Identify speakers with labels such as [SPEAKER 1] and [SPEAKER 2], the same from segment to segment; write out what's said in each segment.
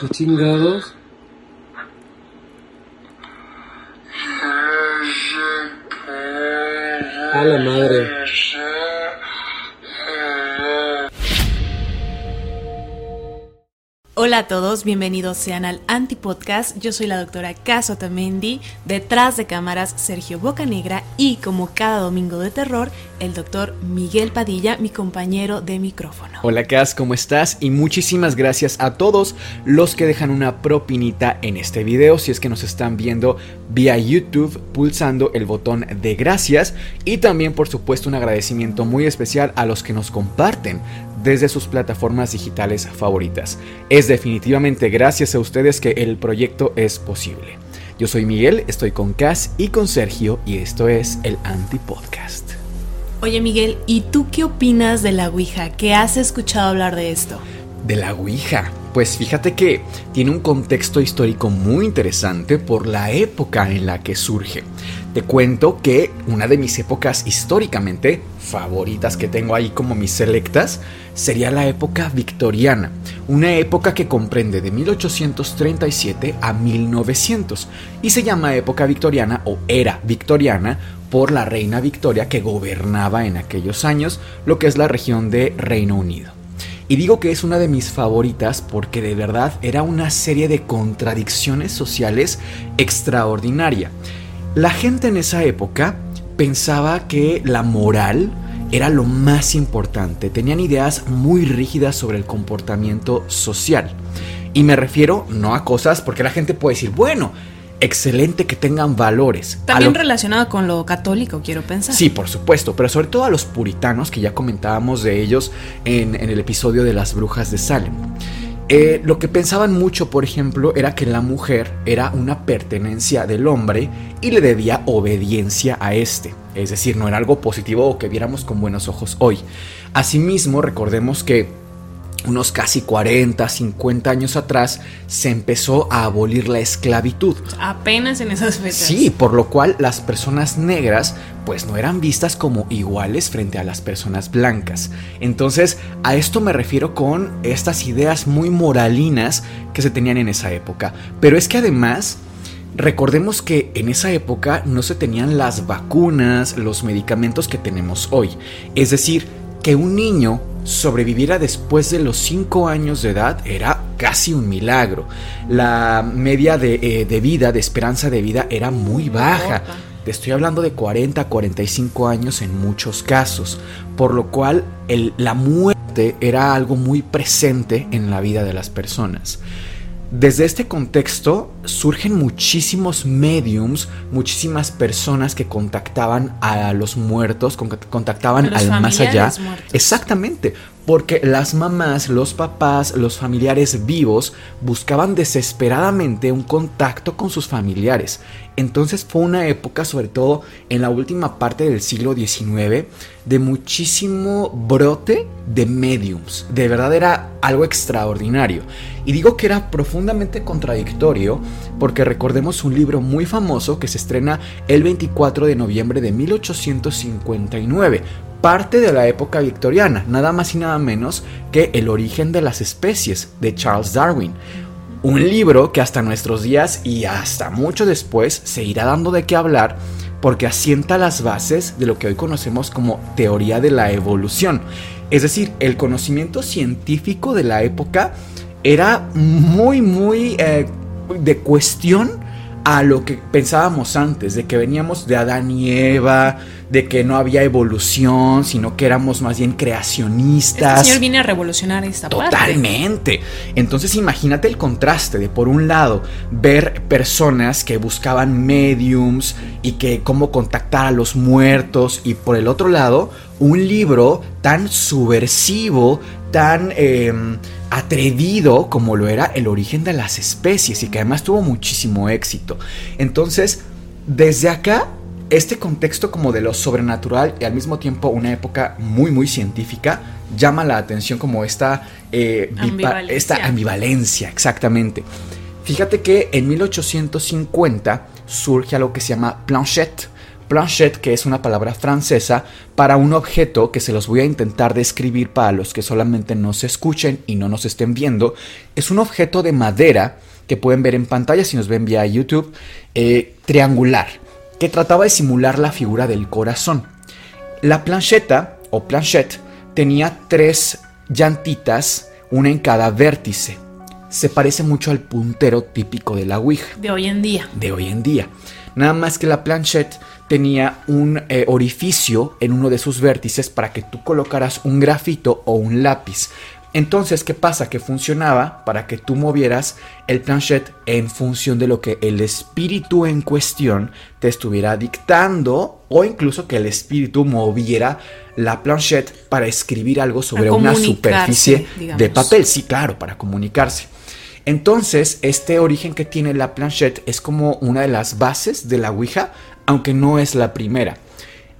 [SPEAKER 1] ¿Qué chingados? A la madre.
[SPEAKER 2] Hola a todos, bienvenidos sean al Antipodcast. Yo soy la doctora Caso Tamendi, detrás de cámaras Sergio Bocanegra y como cada domingo de terror, el doctor Miguel Padilla, mi compañero de micrófono.
[SPEAKER 3] Hola Cas, ¿cómo estás? Y muchísimas gracias a todos los que dejan una propinita en este video, si es que nos están viendo vía YouTube pulsando el botón de gracias y también por supuesto un agradecimiento muy especial a los que nos comparten desde sus plataformas digitales favoritas. Es definitivamente gracias a ustedes que el proyecto es posible. Yo soy Miguel, estoy con Cas y con Sergio y esto es el Antipodcast.
[SPEAKER 2] Oye Miguel, ¿y tú qué opinas de la Ouija? ¿Qué has escuchado hablar de esto?
[SPEAKER 3] De la Ouija. Pues fíjate que tiene un contexto histórico muy interesante por la época en la que surge. Te cuento que una de mis épocas históricamente favoritas que tengo ahí como mis selectas sería la época victoriana, una época que comprende de 1837 a 1900 y se llama época victoriana o era victoriana por la reina Victoria que gobernaba en aquellos años lo que es la región de Reino Unido. Y digo que es una de mis favoritas porque de verdad era una serie de contradicciones sociales extraordinaria. La gente en esa época pensaba que la moral era lo más importante, tenían ideas muy rígidas sobre el comportamiento social. Y me refiero no a cosas porque la gente puede decir, bueno, excelente que tengan valores.
[SPEAKER 2] También
[SPEAKER 3] lo-
[SPEAKER 2] relacionado con lo católico, quiero pensar.
[SPEAKER 3] Sí, por supuesto, pero sobre todo a los puritanos, que ya comentábamos de ellos en, en el episodio de las brujas de Salem. Eh, lo que pensaban mucho, por ejemplo, era que la mujer era una pertenencia del hombre y le debía obediencia a este. Es decir, no era algo positivo o que viéramos con buenos ojos hoy. Asimismo, recordemos que unos casi 40, 50 años atrás se empezó a abolir la esclavitud.
[SPEAKER 2] Apenas en esas fechas.
[SPEAKER 3] Sí, por lo cual las personas negras pues no eran vistas como iguales frente a las personas blancas. Entonces, a esto me refiero con estas ideas muy moralinas que se tenían en esa época. Pero es que además, recordemos que en esa época no se tenían las vacunas, los medicamentos que tenemos hoy. Es decir, que un niño sobreviviera después de los 5 años de edad era casi un milagro. La media de, eh, de vida, de esperanza de vida, era muy baja. Te estoy hablando de 40 a 45 años en muchos casos, por lo cual el- la muerte era algo muy presente en la vida de las personas. Desde este contexto surgen muchísimos mediums, muchísimas personas que contactaban a los muertos, con- contactaban
[SPEAKER 2] A los
[SPEAKER 3] al más allá.
[SPEAKER 2] muertos.
[SPEAKER 3] Exactamente, porque las mamás, los papás, los familiares vivos buscaban desesperadamente un contacto con sus familiares. Entonces fue una época, sobre todo en la última parte del siglo XIX, de muchísimo brote de mediums. De verdad era algo extraordinario. Y digo que era profundamente contradictorio porque recordemos un libro muy famoso que se estrena el 24 de noviembre de 1859 parte de la época victoriana, nada más y nada menos que El origen de las especies de Charles Darwin. Un libro que hasta nuestros días y hasta mucho después se irá dando de qué hablar porque asienta las bases de lo que hoy conocemos como teoría de la evolución. Es decir, el conocimiento científico de la época era muy, muy eh, de cuestión a lo que pensábamos antes, de que veníamos de Adán y Eva, de que no había evolución, sino que éramos más bien creacionistas.
[SPEAKER 2] Este señor viene a revolucionar esta
[SPEAKER 3] parte. Totalmente. Entonces imagínate el contraste de por un lado ver personas que buscaban mediums y que cómo contactar a los muertos y por el otro lado un libro tan subversivo, tan em, atrevido como lo era el origen de las especies y que además tuvo muchísimo éxito. Entonces, desde acá, este contexto como de lo sobrenatural y al mismo tiempo una época muy muy científica llama la atención como esta, eh, ambivalencia. esta ambivalencia, exactamente. Fíjate que en 1850 surge algo que se llama planchette Planchette, que es una palabra francesa para un objeto que se los voy a intentar describir para los que solamente nos escuchen y no nos estén viendo, es un objeto de madera que pueden ver en pantalla si nos ven vía YouTube, eh, triangular, que trataba de simular la figura del corazón. La plancheta o planchette tenía tres llantitas, una en cada vértice. Se parece mucho al puntero típico de la Ouija.
[SPEAKER 2] De hoy en día.
[SPEAKER 3] De hoy en día. Nada más que la planchette tenía un eh, orificio en uno de sus vértices para que tú colocaras un grafito o un lápiz. Entonces, ¿qué pasa? Que funcionaba para que tú movieras el planchet en función de lo que el espíritu en cuestión te estuviera dictando o incluso que el espíritu moviera la planchette para escribir algo sobre una superficie de papel. Sí, claro, para comunicarse. Entonces, este origen que tiene la planchette es como una de las bases de la Ouija, aunque no es la primera.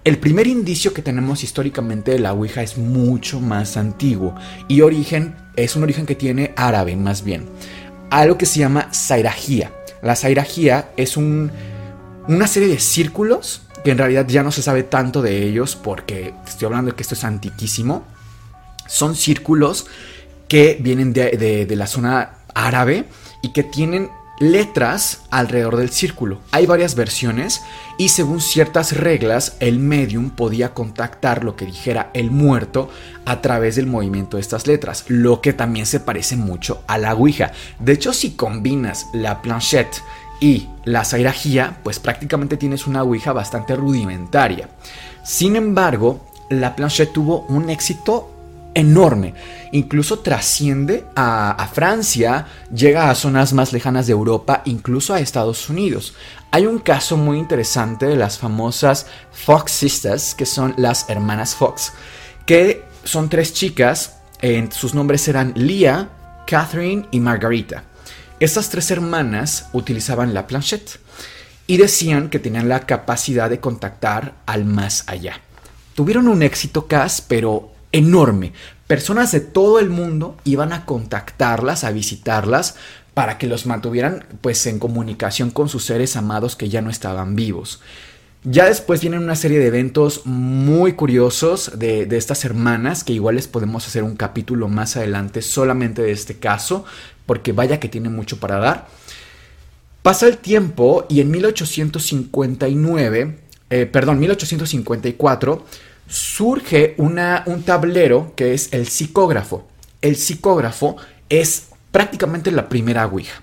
[SPEAKER 3] El primer indicio que tenemos históricamente de la Ouija es mucho más antiguo y origen es un origen que tiene árabe más bien. Algo que se llama sairajía. La sairajía es un, una serie de círculos que en realidad ya no se sabe tanto de ellos porque estoy hablando de que esto es antiquísimo. Son círculos que vienen de, de la zona árabe y que tienen letras alrededor del círculo. Hay varias versiones y según ciertas reglas el medium podía contactar lo que dijera el muerto a través del movimiento de estas letras, lo que también se parece mucho a la Ouija. De hecho, si combinas la planchette y la sairajía, pues prácticamente tienes una Ouija bastante rudimentaria. Sin embargo, la planchette tuvo un éxito enorme. Incluso trasciende a, Francia, llega a zonas más lejanas de Europa, incluso a Estados Unidos. Hay un caso muy interesante de las famosas Fox Sisters, que son las hermanas Fox, que son tres chicas, sus nombres eran Leah, Catherine y Margarita. Estas tres hermanas utilizaban la planchette y decían que tenían la capacidad de contactar al más allá. Tuvieron un éxito CAS, pero enorme. Personas de todo el mundo iban a contactarlas, a visitarlas, para que los mantuvieran pues en comunicación con sus seres amados que ya no estaban vivos. Ya después vienen una serie de eventos muy curiosos de, estas hermanas, que igual les podemos hacer un capítulo más adelante solamente de este caso, porque vaya que tiene mucho para dar. Pasa el tiempo y en 1859, eh, perdón, 1854, surge una, un tablero que es el psicógrafo. El psicógrafo es prácticamente la primera Ouija.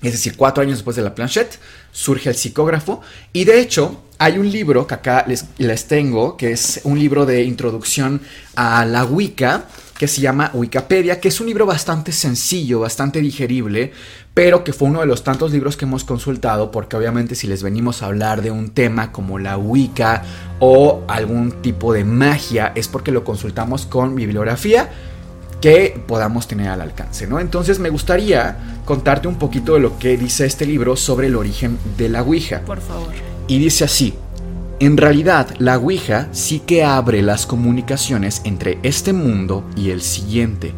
[SPEAKER 3] Es decir, cuatro años después de la planchette, surge el psicógrafo. Y de hecho, hay un libro que acá les, les tengo, que es un libro de introducción a la Wicca, que se llama Wikipedia, que es un libro bastante sencillo, bastante digerible, pero que fue uno de los tantos libros que hemos consultado, porque obviamente si les venimos a hablar de un tema como la Wicca o algún tipo de magia, es porque lo consultamos con bibliografía que podamos tener al alcance, ¿no? Entonces me gustaría contarte un poquito de lo que dice este libro sobre el origen de la Ouija.
[SPEAKER 2] Por favor.
[SPEAKER 3] Y dice así, en realidad, la Ouija sí que abre las comunicaciones entre este mundo y el siguiente.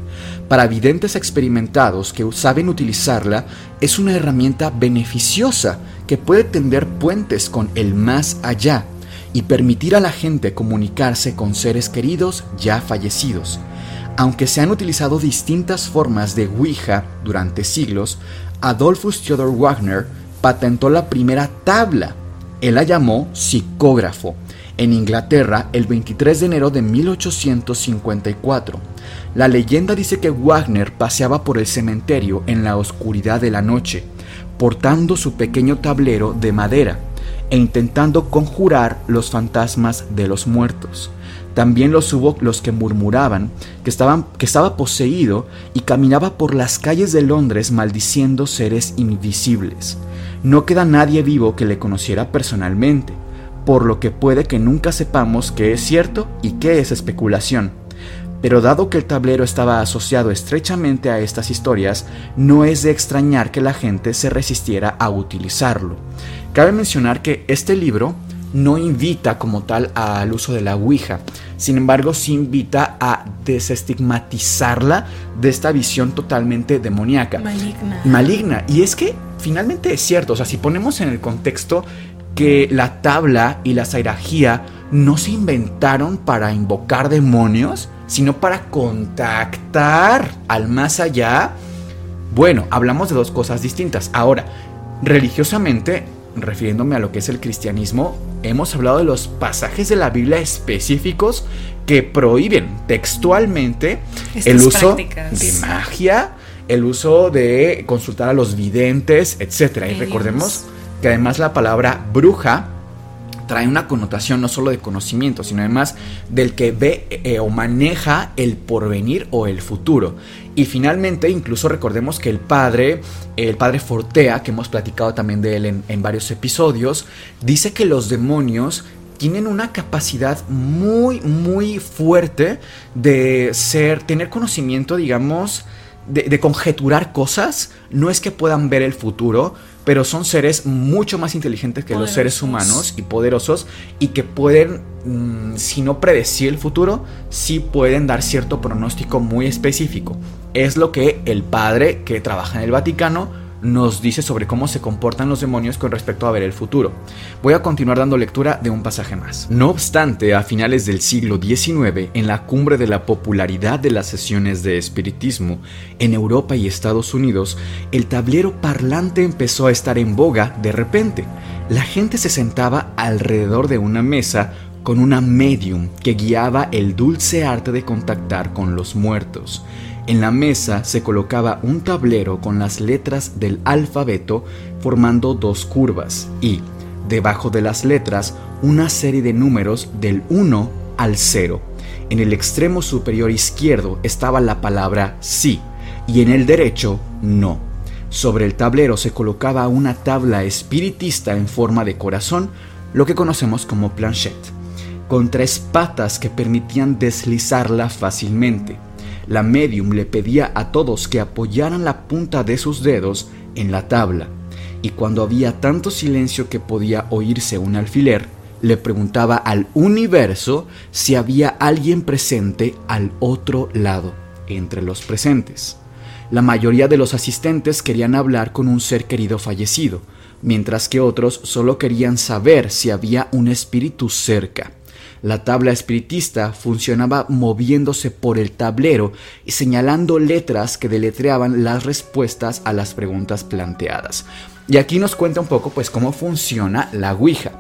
[SPEAKER 3] Para videntes experimentados que saben utilizarla, es una herramienta beneficiosa que puede tender puentes con el más allá y permitir a la gente comunicarse con seres queridos ya fallecidos. Aunque se han utilizado distintas formas de Ouija durante siglos, Adolphus Theodor Wagner patentó la primera tabla él la llamó psicógrafo en Inglaterra el 23 de enero de 1854. La leyenda dice que Wagner paseaba por el cementerio en la oscuridad de la noche, portando su pequeño tablero de madera e intentando conjurar los fantasmas de los muertos. También los hubo los que murmuraban que, que estaba poseído y caminaba por las calles de Londres maldiciendo seres invisibles. No queda nadie vivo que le conociera personalmente, por lo que puede que nunca sepamos qué es cierto y qué es especulación. Pero dado que el tablero estaba asociado estrechamente a estas historias, no es de extrañar que la gente se resistiera a utilizarlo. Cabe mencionar que este libro no invita como tal al uso de la Ouija, sin embargo sí invita a desestigmatizarla de esta visión totalmente demoníaca.
[SPEAKER 2] Maligna.
[SPEAKER 3] Maligna. Y es que finalmente es cierto, o sea, si ponemos en el contexto que la tabla y la sairagía no se inventaron para invocar demonios, sino para contactar al más allá. Bueno, hablamos de dos cosas distintas. Ahora, religiosamente, refiriéndome a lo que es el cristianismo, hemos hablado de los pasajes de la Biblia específicos que prohíben textualmente
[SPEAKER 2] Estas
[SPEAKER 3] el uso
[SPEAKER 2] prácticas.
[SPEAKER 3] de magia, el uso de consultar a los videntes, etc. Y recordemos que además la palabra bruja trae una connotación no solo de conocimiento, sino además del que ve eh, o maneja el porvenir o el futuro. Y finalmente, incluso recordemos que el padre, el padre Fortea, que hemos platicado también de él en, en varios episodios, dice que los demonios tienen una capacidad muy, muy fuerte de ser, tener conocimiento, digamos, de, de conjeturar cosas. No es que puedan ver el futuro, pero son seres mucho más inteligentes que los seres humanos y poderosos y que pueden, mm, si no predecir el futuro, sí pueden dar cierto pronóstico muy específico. Es lo que el padre que trabaja en el Vaticano nos dice sobre cómo se comportan los demonios con respecto a ver el futuro. Voy a continuar dando lectura de un pasaje más. No obstante, a finales del siglo XIX, en la cumbre de la popularidad de las sesiones de espiritismo en Europa y Estados Unidos, el tablero parlante empezó a estar en boga de repente. La gente se sentaba alrededor de una mesa con una medium que guiaba el dulce arte de contactar con los muertos. En la mesa se colocaba un tablero con las letras del alfabeto formando dos curvas y, debajo de las letras, una serie de números del 1 al 0. En el extremo superior izquierdo estaba la palabra sí y en el derecho no. Sobre el tablero se colocaba una tabla espiritista en forma de corazón, lo que conocemos como planchette, con tres patas que permitían deslizarla fácilmente. La medium le pedía a todos que apoyaran la punta de sus dedos en la tabla, y cuando había tanto silencio que podía oírse un alfiler, le preguntaba al universo si había alguien presente al otro lado, entre los presentes. La mayoría de los asistentes querían hablar con un ser querido fallecido, mientras que otros solo querían saber si había un espíritu cerca. La tabla espiritista funcionaba moviéndose por el tablero y señalando letras que deletreaban las respuestas a las preguntas planteadas. Y aquí nos cuenta un poco pues cómo funciona la Ouija.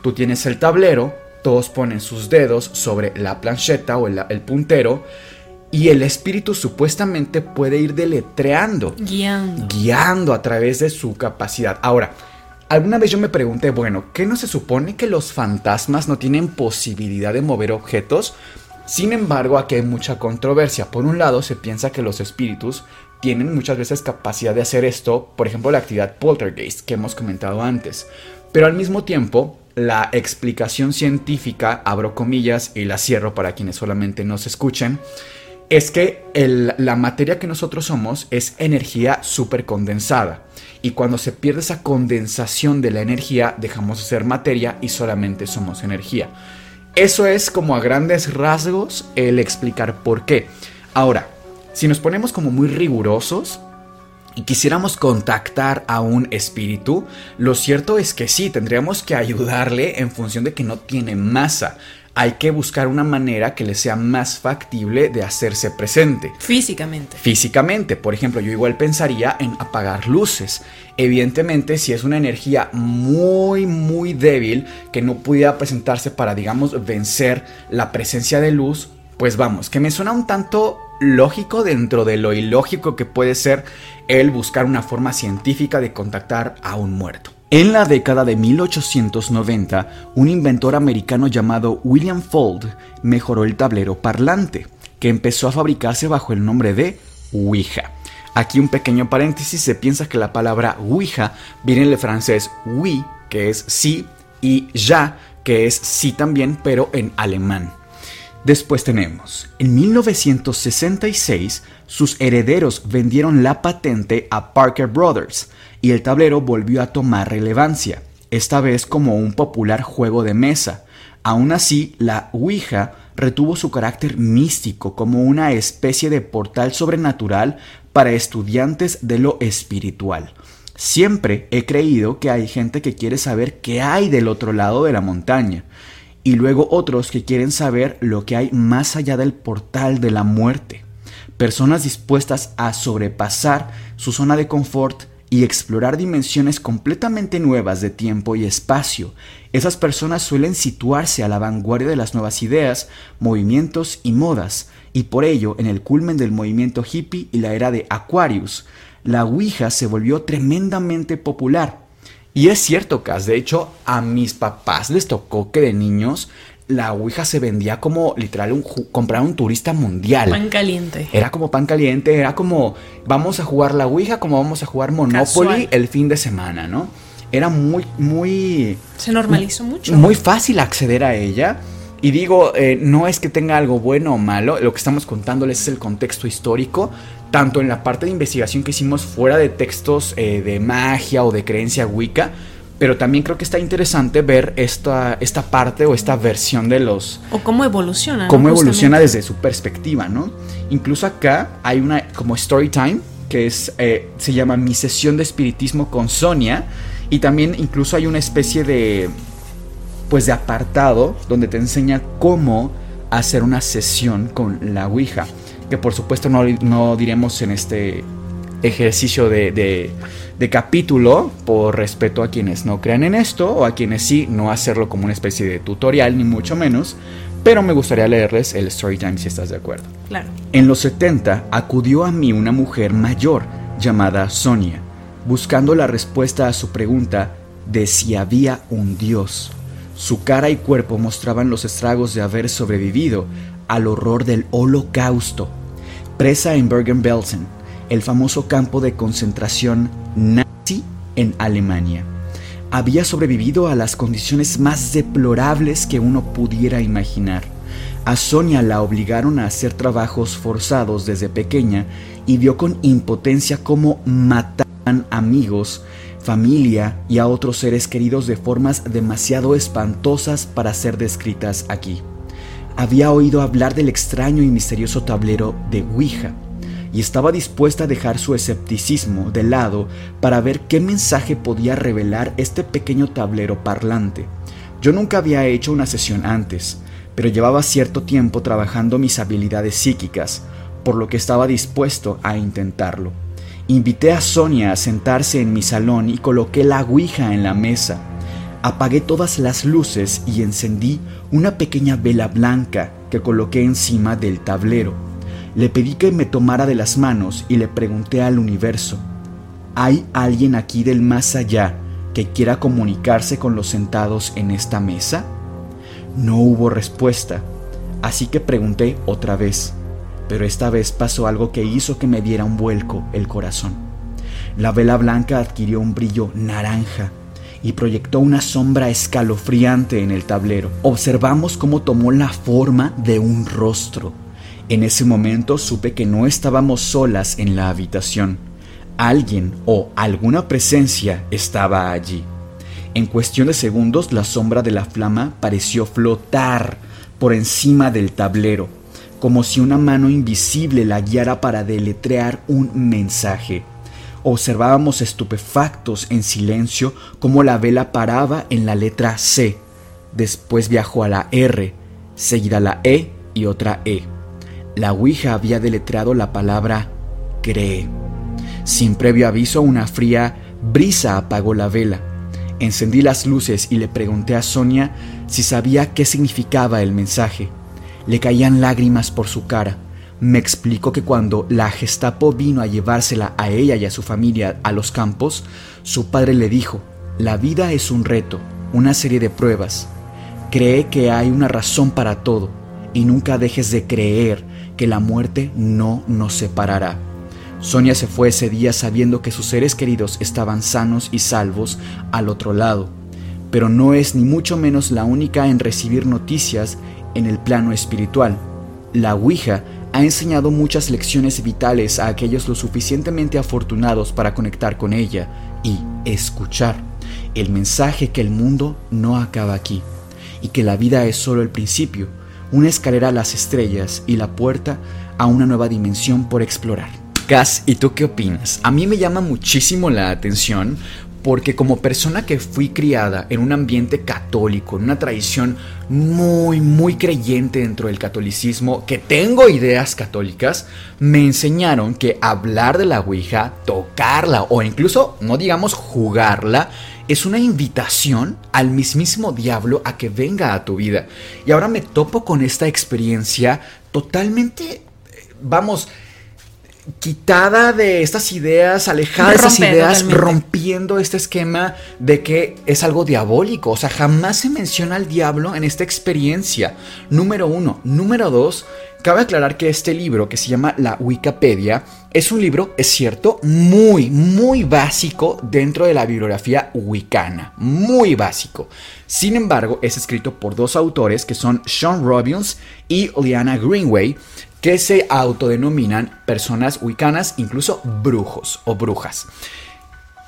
[SPEAKER 3] Tú tienes el tablero, todos ponen sus dedos sobre la plancheta o el, el puntero y el espíritu supuestamente puede ir deletreando
[SPEAKER 2] Guiando.
[SPEAKER 3] guiando a través de su capacidad. Ahora, alguna vez yo me pregunté, bueno, ¿qué no se supone que los fantasmas no tienen posibilidad de mover objetos? Sin embargo, aquí hay mucha controversia. Por un lado, se piensa que los espíritus tienen muchas veces capacidad de hacer esto, por ejemplo, la actividad poltergeist que hemos comentado antes. Pero al mismo tiempo, la explicación científica, abro comillas y la cierro para quienes solamente nos escuchen, es que la materia que nosotros somos es energía súper condensada. Y cuando se pierde esa condensación de la energía, dejamos de ser materia y solamente somos energía. Eso es como a grandes rasgos el explicar por qué. Ahora, si nos ponemos como muy rigurosos, y quisiéramos contactar a un espíritu, lo cierto es que sí, tendríamos que ayudarle en función de que no tiene masa. Hay que buscar una manera que le sea más factible de hacerse presente.
[SPEAKER 2] Físicamente.
[SPEAKER 3] Físicamente, por ejemplo, yo igual pensaría en apagar luces. Evidentemente, si es una energía muy, muy débil que no pudiera presentarse para, digamos, vencer la presencia de luz, pues vamos, que me suena un tanto lógico dentro de lo ilógico que puede ser el buscar una forma científica de contactar a un muerto. En la década de 1890, un inventor americano llamado William Fold mejoró el tablero parlante, que empezó a fabricarse bajo el nombre de Ouija. Aquí un pequeño paréntesis, se piensa que la palabra Ouija viene del francés oui, que es sí, y ya, que es sí también, pero en alemán. Después tenemos, en 1966, sus herederos vendieron la patente a Parker Brothers y el tablero volvió a tomar relevancia, esta vez como un popular juego de mesa. Aún así, la Ouija retuvo su carácter místico como una especie de portal sobrenatural para estudiantes de lo espiritual. Siempre he creído que hay gente que quiere saber qué hay del otro lado de la montaña y luego otros que quieren saber lo que hay más allá del portal de la muerte. Personas dispuestas a sobrepasar su zona de confort y explorar dimensiones completamente nuevas de tiempo y espacio. Esas personas suelen situarse a la vanguardia de las nuevas ideas, movimientos y modas, y por ello, en el culmen del movimiento hippie y la era de Aquarius, la Ouija se volvió tremendamente popular. Y es cierto, Cas, de hecho, a mis papás les tocó que de niños la Ouija se vendía como literal un comprar un turista mundial.
[SPEAKER 2] Pan caliente.
[SPEAKER 3] Era como pan caliente, era como vamos a jugar la Ouija como vamos a jugar Monopoly el fin de semana, ¿no? Era muy, muy...
[SPEAKER 2] Se normalizó mucho.
[SPEAKER 3] Muy fácil acceder a ella. Y digo, eh, no es que tenga algo bueno o malo, lo que estamos contándoles es el contexto histórico, tanto en la parte de investigación que hicimos fuera de textos eh, de magia o de creencia wicca, pero también creo que está interesante ver esta, esta parte o esta versión de los...
[SPEAKER 2] O cómo evoluciona.
[SPEAKER 3] Cómo evoluciona desde su perspectiva, ¿no? Incluso acá hay una como story time, que es, eh, se llama Mi sesión de espiritismo con Sonia, y también incluso hay una especie de, pues de apartado donde te enseña cómo hacer una sesión con la Ouija, que por supuesto no, no diremos en este ejercicio de de capítulo por respeto a quienes no crean en esto o a quienes sí, no hacerlo como una especie de tutorial ni mucho menos, pero me gustaría leerles el story time si estás de acuerdo.
[SPEAKER 2] Claro.
[SPEAKER 3] En los 70 acudió a mí una mujer mayor llamada Sonia, buscando la respuesta a su pregunta de si había un dios. Su cara y cuerpo mostraban los estragos de haber sobrevivido al horror del holocausto. Presa en Bergen-Belsen, el famoso campo de concentración nazi en Alemania. Había sobrevivido a las condiciones más deplorables que uno pudiera imaginar. A Sonia la obligaron a hacer trabajos forzados desde pequeña y vio con impotencia cómo mataban amigos, familia y a otros seres queridos de formas demasiado espantosas para ser descritas aquí. Había oído hablar del extraño y misterioso tablero de Ouija, y estaba dispuesta a dejar su escepticismo de lado para ver qué mensaje podía revelar este pequeño tablero parlante. Yo nunca había hecho una sesión antes, pero llevaba cierto tiempo trabajando mis habilidades psíquicas, por lo que estaba dispuesto a intentarlo. Invité a Sonia a sentarse en mi salón y coloqué la Ouija en la mesa. Apagué todas las luces y encendí una pequeña vela blanca que coloqué encima del tablero. Le pedí que me tomara de las manos y le pregunté al universo, ¿hay alguien aquí del más allá que quiera comunicarse con los sentados en esta mesa? No hubo respuesta, así que pregunté otra vez, pero esta vez pasó algo que hizo que me diera un vuelco el corazón. La vela blanca adquirió un brillo naranja y proyectó una sombra escalofriante en el tablero. Observamos cómo tomó la forma de un rostro en ese momento supe que no estábamos solas en la habitación. Alguien o alguna presencia estaba allí. En cuestión de segundos la sombra de la flama pareció flotar por encima del tablero, como si una mano invisible la guiara para deletrear un mensaje. Observábamos estupefactos en silencio cómo la vela paraba en la letra C, después viajó a la R, seguida la E y otra E. La Ouija había deletreado la palabra cree. Sin previo aviso, una fría brisa apagó la vela. Encendí las luces y le pregunté a Sonia si sabía qué significaba el mensaje. Le caían lágrimas por su cara, Me explicó que cuando la Gestapo vino a llevársela a ella y a su familia a los campos, su padre le dijo, la vida es un reto, una serie de pruebas. Cree que hay una razón para todo y nunca dejes de creer que la muerte no nos separará. Sonia se fue ese día sabiendo que sus seres queridos estaban sanos y salvos al otro lado, pero no es ni mucho menos la única en recibir noticias en el plano espiritual. La Ouija ha enseñado muchas lecciones vitales a aquellos lo suficientemente afortunados para conectar con ella y escuchar el mensaje que el mundo no acaba aquí y que la vida es solo el principio, una escalera a las estrellas y la puerta a una nueva dimensión por explorar. Gas, ¿y tú qué opinas? A mí me llama muchísimo la atención porque como persona que fui criada en un ambiente católico, en una tradición muy, muy creyente dentro del catolicismo, que tengo ideas católicas, me enseñaron que hablar de la Ouija, tocarla o incluso, no digamos jugarla, es una invitación al mismísimo diablo a que venga a tu vida. Y ahora me topo con esta experiencia totalmente, vamos, quitada de estas ideas, alejada de estas ideas, rompiendo este esquema de que es algo diabólico. O sea, jamás se menciona al diablo en esta experiencia. Número uno. Número dos, cabe aclarar que este libro, que se llama La Wikipedia, es un libro, es cierto, muy, muy básico dentro de la bibliografía wicana. Muy básico. Sin embargo, es escrito por dos autores que son Sean Robbins y Liana Greenway que se autodenominan personas wicanas, incluso brujos o brujas.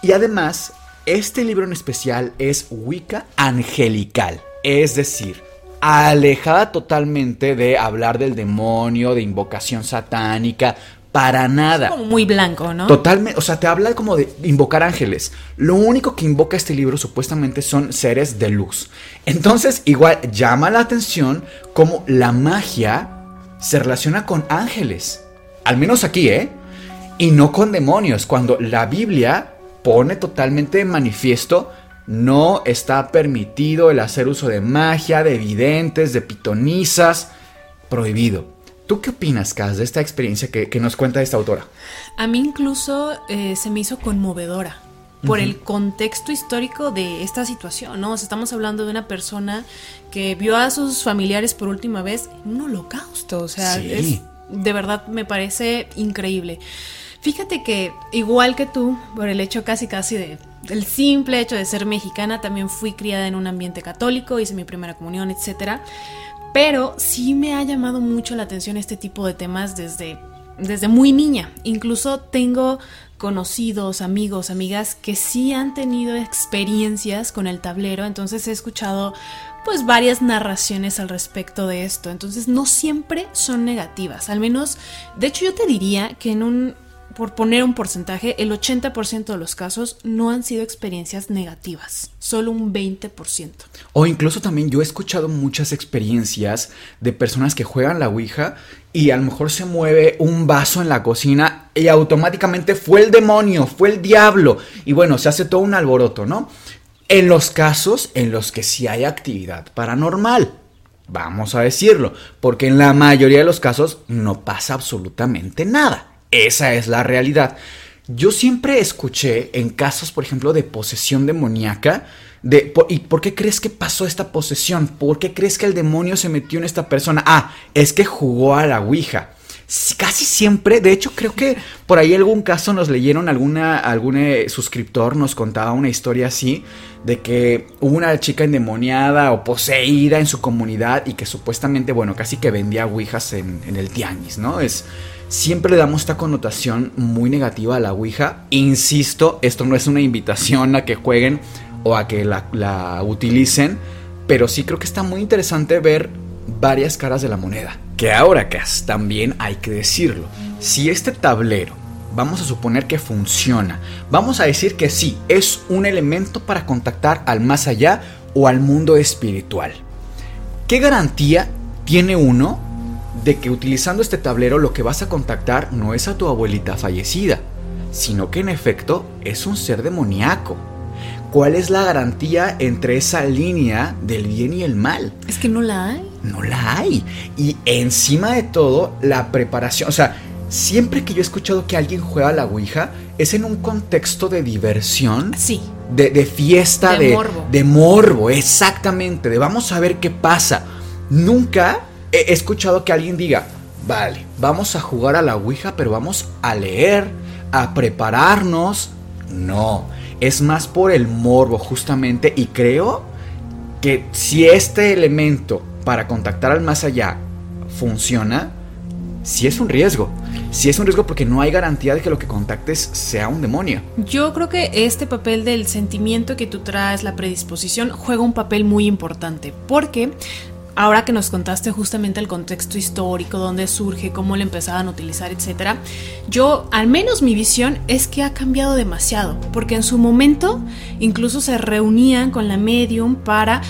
[SPEAKER 3] Y además, este libro en especial es Wicca angelical, es decir, alejada totalmente de hablar del demonio, de invocación satánica, para nada.
[SPEAKER 2] como muy blanco, ¿no?
[SPEAKER 3] Totalmente, o sea, te habla como de invocar ángeles. Lo único que invoca este libro supuestamente son seres de luz. Entonces, igual llama la atención como la magia se relaciona con ángeles. Al menos aquí, ¿eh? Y no con demonios, cuando la Biblia pone totalmente en manifiesto no está permitido el hacer uso de magia, de videntes, de pitonisas, prohibido. ¿Tú qué opinas, Cas, de esta experiencia que, nos cuenta esta autora?
[SPEAKER 2] A mí incluso eh, se me hizo conmovedora por el contexto histórico de esta situación, ¿no? estamos hablando de una persona que vio a sus familiares por última vez en un holocausto, o sea, es, de verdad me parece increíble. Fíjate que igual que tú, por el hecho casi casi de el simple hecho de ser mexicana, también fui criada en un ambiente católico, hice mi primera comunión, etcétera. Pero sí me ha llamado mucho la atención este tipo de temas desde desde muy niña. Incluso tengo conocidos, amigos, amigas que sí han tenido experiencias con el tablero, entonces he escuchado pues varias narraciones al respecto de esto, entonces no siempre son negativas, al menos, de hecho yo te diría que en un por poner un porcentaje, el 80% de los casos no han sido experiencias negativas, solo un 20%.
[SPEAKER 3] O incluso también yo he escuchado muchas experiencias de personas que juegan la Ouija y a lo mejor se mueve un vaso en la cocina y automáticamente fue el demonio, fue el diablo. Y bueno, se hace todo un alboroto, ¿no? En los casos en los que sí hay actividad paranormal. Vamos a decirlo, porque en la mayoría de los casos no pasa absolutamente nada. Esa es la realidad. Yo siempre escuché en casos, por ejemplo, de posesión demoníaca, de, ¿y por qué crees que pasó esta posesión? ¿Por qué crees que el demonio se metió en esta persona? Ah, es que jugó a la Ouija. Casi siempre, de hecho creo que por ahí algún caso nos leyeron, alguna, algún eh, suscriptor nos contaba una historia así, de que hubo una chica endemoniada o poseída en su comunidad y que supuestamente, bueno, casi que vendía Ouijas en, el tianguis, ¿no? Es, siempre le damos esta connotación muy negativa a la Ouija. Insisto, esto no es una invitación a que jueguen o a que la, utilicen, pero sí creo que está muy interesante ver varias caras de la moneda. Que ahora, Cas, también hay que decirlo. Si este tablero, vamos a suponer que funciona, vamos a decir que sí, es un elemento para contactar al más allá o al mundo espiritual. ¿Qué garantía tiene uno de que utilizando este tablero lo que vas a contactar no es a tu abuelita fallecida, sino que en efecto es un ser demoníaco. ¿cuál es la garantía entre esa línea del bien y el mal?
[SPEAKER 2] Es que no la hay.
[SPEAKER 3] No la hay. Y encima de todo, la preparación, o sea, siempre que yo he escuchado que alguien juega a la Ouija, es en un contexto de diversión.
[SPEAKER 2] Sí.
[SPEAKER 3] De, de fiesta,
[SPEAKER 2] De
[SPEAKER 3] de,
[SPEAKER 2] morbo.
[SPEAKER 3] de morbo, exactamente, de vamos a ver qué pasa. Nunca he he escuchado que alguien diga, vale, vamos a jugar a la Ouija, pero vamos a leer, a prepararnos. No, es más por el morbo justamente y creo que si este elemento para contactar al más allá funciona, sí es un riesgo. Sí es un riesgo porque no hay garantía de que lo que contactes sea un demonio.
[SPEAKER 2] Yo creo que este papel del sentimiento que tú traes, la predisposición, juega un papel muy importante. Porque ahora que nos contaste justamente el contexto histórico, dónde surge, cómo lo empezaban a utilizar, etcétera, yo, al menos mi visión es que ha cambiado demasiado. Porque en su momento incluso se reunían con la medium para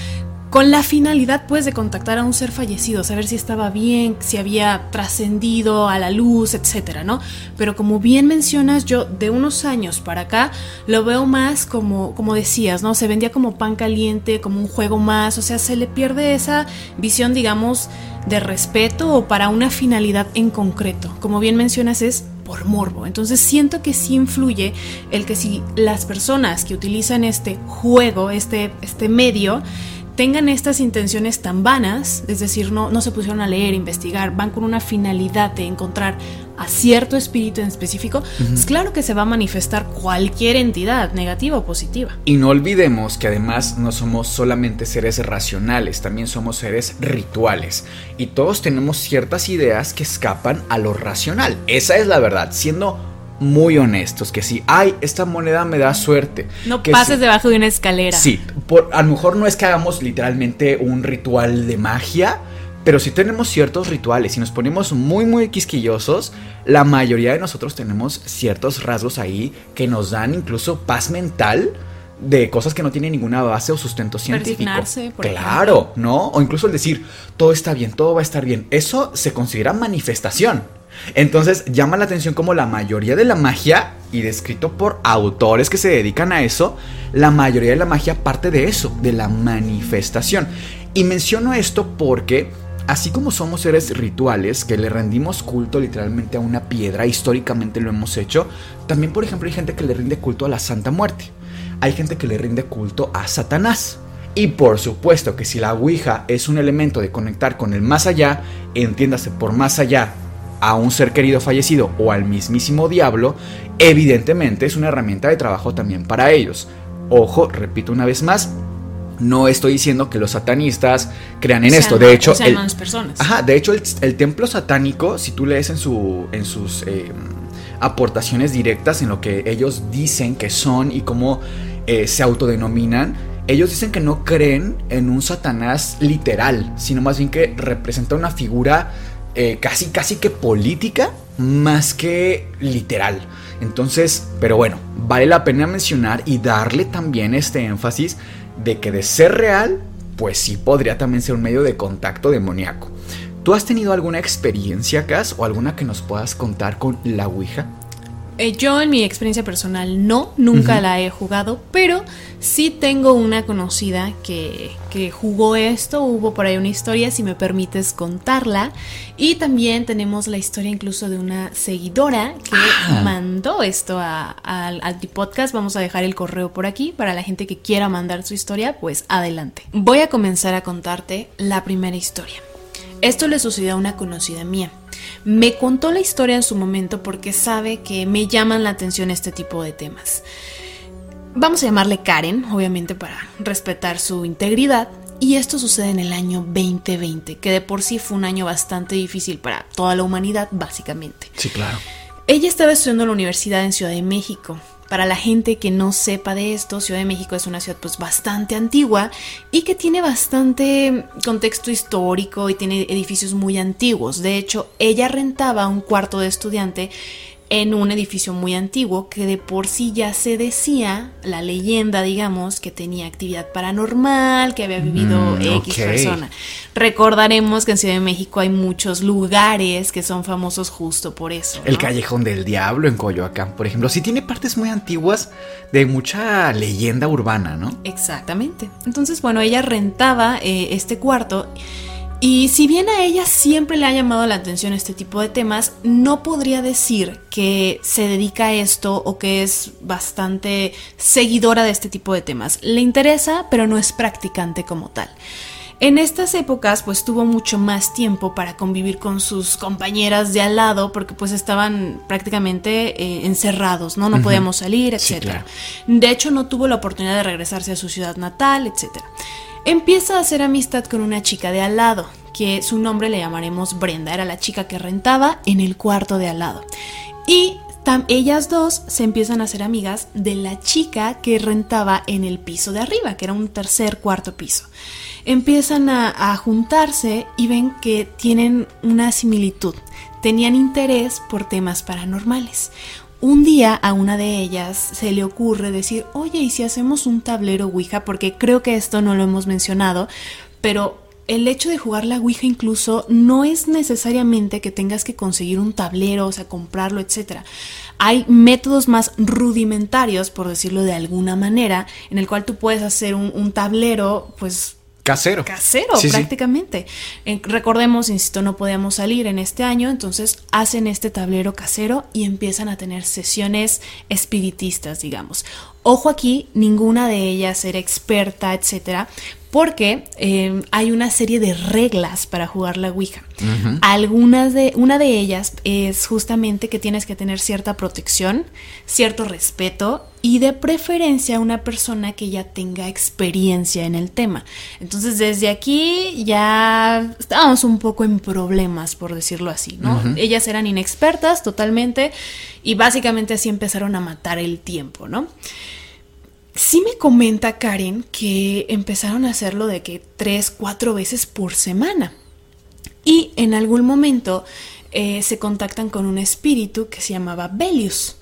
[SPEAKER 2] con la finalidad pues de contactar a un ser fallecido, saber si estaba bien, si había trascendido a la luz, etcétera, ¿no? Pero como bien mencionas, yo de unos años para acá lo veo más como como decías, ¿no? Se vendía como pan caliente, como un juego más, o sea, se le pierde esa visión, digamos, de respeto o para una finalidad en concreto. Como bien mencionas es por morbo. Entonces siento que sí influye el que si las personas que utilizan este juego, este, este medio, tengan estas intenciones tan vanas, es decir, no, no se pusieron a leer, investigar, van con una finalidad de encontrar a cierto espíritu en específico, es claro que se va a manifestar cualquier entidad, negativa o positiva.
[SPEAKER 3] Y no olvidemos que además no somos solamente seres racionales, también somos seres rituales. Y todos tenemos ciertas ideas que escapan a lo racional. Esa es la verdad, siendo muy honestos, que si, ay, esta moneda me da suerte.
[SPEAKER 2] No
[SPEAKER 3] que
[SPEAKER 2] pases
[SPEAKER 3] si-
[SPEAKER 2] debajo de una escalera.
[SPEAKER 3] Sí, por, a lo mejor no es que hagamos literalmente un ritual de magia, pero sí tenemos ciertos rituales. Si nos ponemos muy, muy quisquillosos, la mayoría de nosotros tenemos ciertos rasgos ahí que nos dan incluso paz mental de cosas que no tienen ninguna base o sustento científico.
[SPEAKER 2] Por
[SPEAKER 3] claro, ¿no? O incluso el decir, todo está bien, todo va a estar bien. Eso se considera manifestación. Entonces llama la atención como la mayoría de la magia, y descrito por autores que se dedican a eso, la mayoría de la magia parte de eso, de la manifestación. Y menciono esto porque, así como somos seres rituales, que le rendimos culto literalmente a una piedra, históricamente lo hemos hecho, también por ejemplo hay gente que le rinde culto a la Santa Muerte. Hay gente que le rinde culto a Satanás. Y por supuesto que si la Ouija es un elemento de conectar con el más allá, entiéndase por más allá a un ser querido fallecido o al mismísimo diablo, evidentemente es una herramienta de trabajo también para ellos. Ojo, repito una vez más, no estoy diciendo que los satanistas crean en esto. De hecho, el-
[SPEAKER 2] personas.
[SPEAKER 3] Ajá, de hecho, el, el templo satánico, si tú lees en, su, en sus eh, aportaciones directas, en lo que ellos dicen que son y cómo eh, se autodenominan, ellos dicen que no creen en un Satanás literal, sino más bien que representa una figura eh, casi, casi que política, más que literal. Entonces, pero bueno, vale la pena mencionar y darle también este énfasis de que de ser real, pues sí podría también ser un medio de contacto demoníaco. ¿Tú has tenido alguna experiencia, Cas, o alguna que nos puedas contar con la Ouija?
[SPEAKER 2] Eh, yo en mi experiencia personal no, nunca la he jugado, pero sí tengo una conocida que, que jugó esto, hubo por ahí una historia, si me permites contarla, y también tenemos la historia incluso de una seguidora que
[SPEAKER 3] Ah.
[SPEAKER 2] mandó esto a- al al podcast, vamos a dejar el correo por aquí para la gente que quiera mandar su historia, pues adelante. Voy a comenzar a contarte la primera historia. Esto le sucedió a una conocida mía. Me contó la historia en su momento porque sabe que me llaman la atención este tipo de temas. Vamos a llamarle Karen, obviamente para respetar su integridad. Y esto sucede en el año 2020, que de por sí fue un año bastante difícil para toda la humanidad, básicamente.
[SPEAKER 3] Sí, claro.
[SPEAKER 2] Ella estaba estudiando en la universidad en Ciudad de México. Para la gente que no sepa de esto, Ciudad de México es una ciudad pues bastante antigua y que tiene bastante contexto histórico y tiene edificios muy antiguos. De hecho, ella rentaba un cuarto de estudiante en un edificio muy antiguo que de por sí ya se decía, la leyenda, digamos, que tenía actividad paranormal, que había vivido
[SPEAKER 3] Mm,
[SPEAKER 2] X persona. Recordaremos que en Ciudad de México hay muchos lugares que son famosos justo por eso.
[SPEAKER 3] El. Callejón del Diablo en Coyoacán, por ejemplo, sí tiene partes muy antiguas de mucha leyenda urbana, ¿no?
[SPEAKER 2] Exactamente. Entonces, bueno, ella rentaba eh, este cuarto y si bien a ella siempre le ha llamado la atención este tipo de temas, no podría decir que se dedica a esto o que es bastante seguidora de este tipo de temas. Le interesa, pero no es practicante como tal. En estas épocas pues tuvo mucho más tiempo para convivir con sus compañeras de al lado porque pues estaban prácticamente eh, encerrados, ¿no? No podíamos salir,
[SPEAKER 3] Sí, claro.
[SPEAKER 2] De hecho no tuvo la oportunidad de regresarse a su ciudad natal, etcétera. Empieza a hacer amistad con una chica de al lado, que su nombre le llamaremos Brenda, era la chica que rentaba en el cuarto de al lado. Y ellas dos se empiezan a hacer amigas de la chica que rentaba en el piso de arriba, que era un tercer, cuarto piso. Empiezan a, a juntarse y ven que tienen una similitud. Tenían interés por temas paranormales. Un día a una de ellas se le ocurre decir, oye, ¿y si hacemos un tablero Ouija? Porque creo que esto no lo hemos mencionado, pero el hecho de jugar la Ouija incluso no es necesariamente que tengas que conseguir un tablero, o sea, comprarlo, etc. Hay métodos más rudimentarios, por decirlo de alguna manera, en el cual tú puedes hacer un, un tablero, pues
[SPEAKER 3] Casero.
[SPEAKER 2] casero
[SPEAKER 3] Sí,
[SPEAKER 2] prácticamente. Recordemos, insisto, no podíamos salir en este año, entonces hacen este tablero casero y empiezan a tener sesiones espiritistas, digamos. Ojo aquí, ninguna de ellas era experta, etcétera, porque eh, hay una serie de reglas para jugar la Ouija. Algunas de, una de ellas es justamente que tienes que tener cierta protección, cierto respeto y de preferencia una persona que ya tenga experiencia en el tema. Entonces desde aquí ya estábamos un poco en problemas, por decirlo así, ¿no? Ellas eran inexpertas totalmente y básicamente así empezaron a matar el tiempo, ¿no? Sí me comenta Karen que empezaron a hacerlo de que tres, cuatro veces por semana. Y en algún momento eh, se contactan con un espíritu que se llamaba Belius.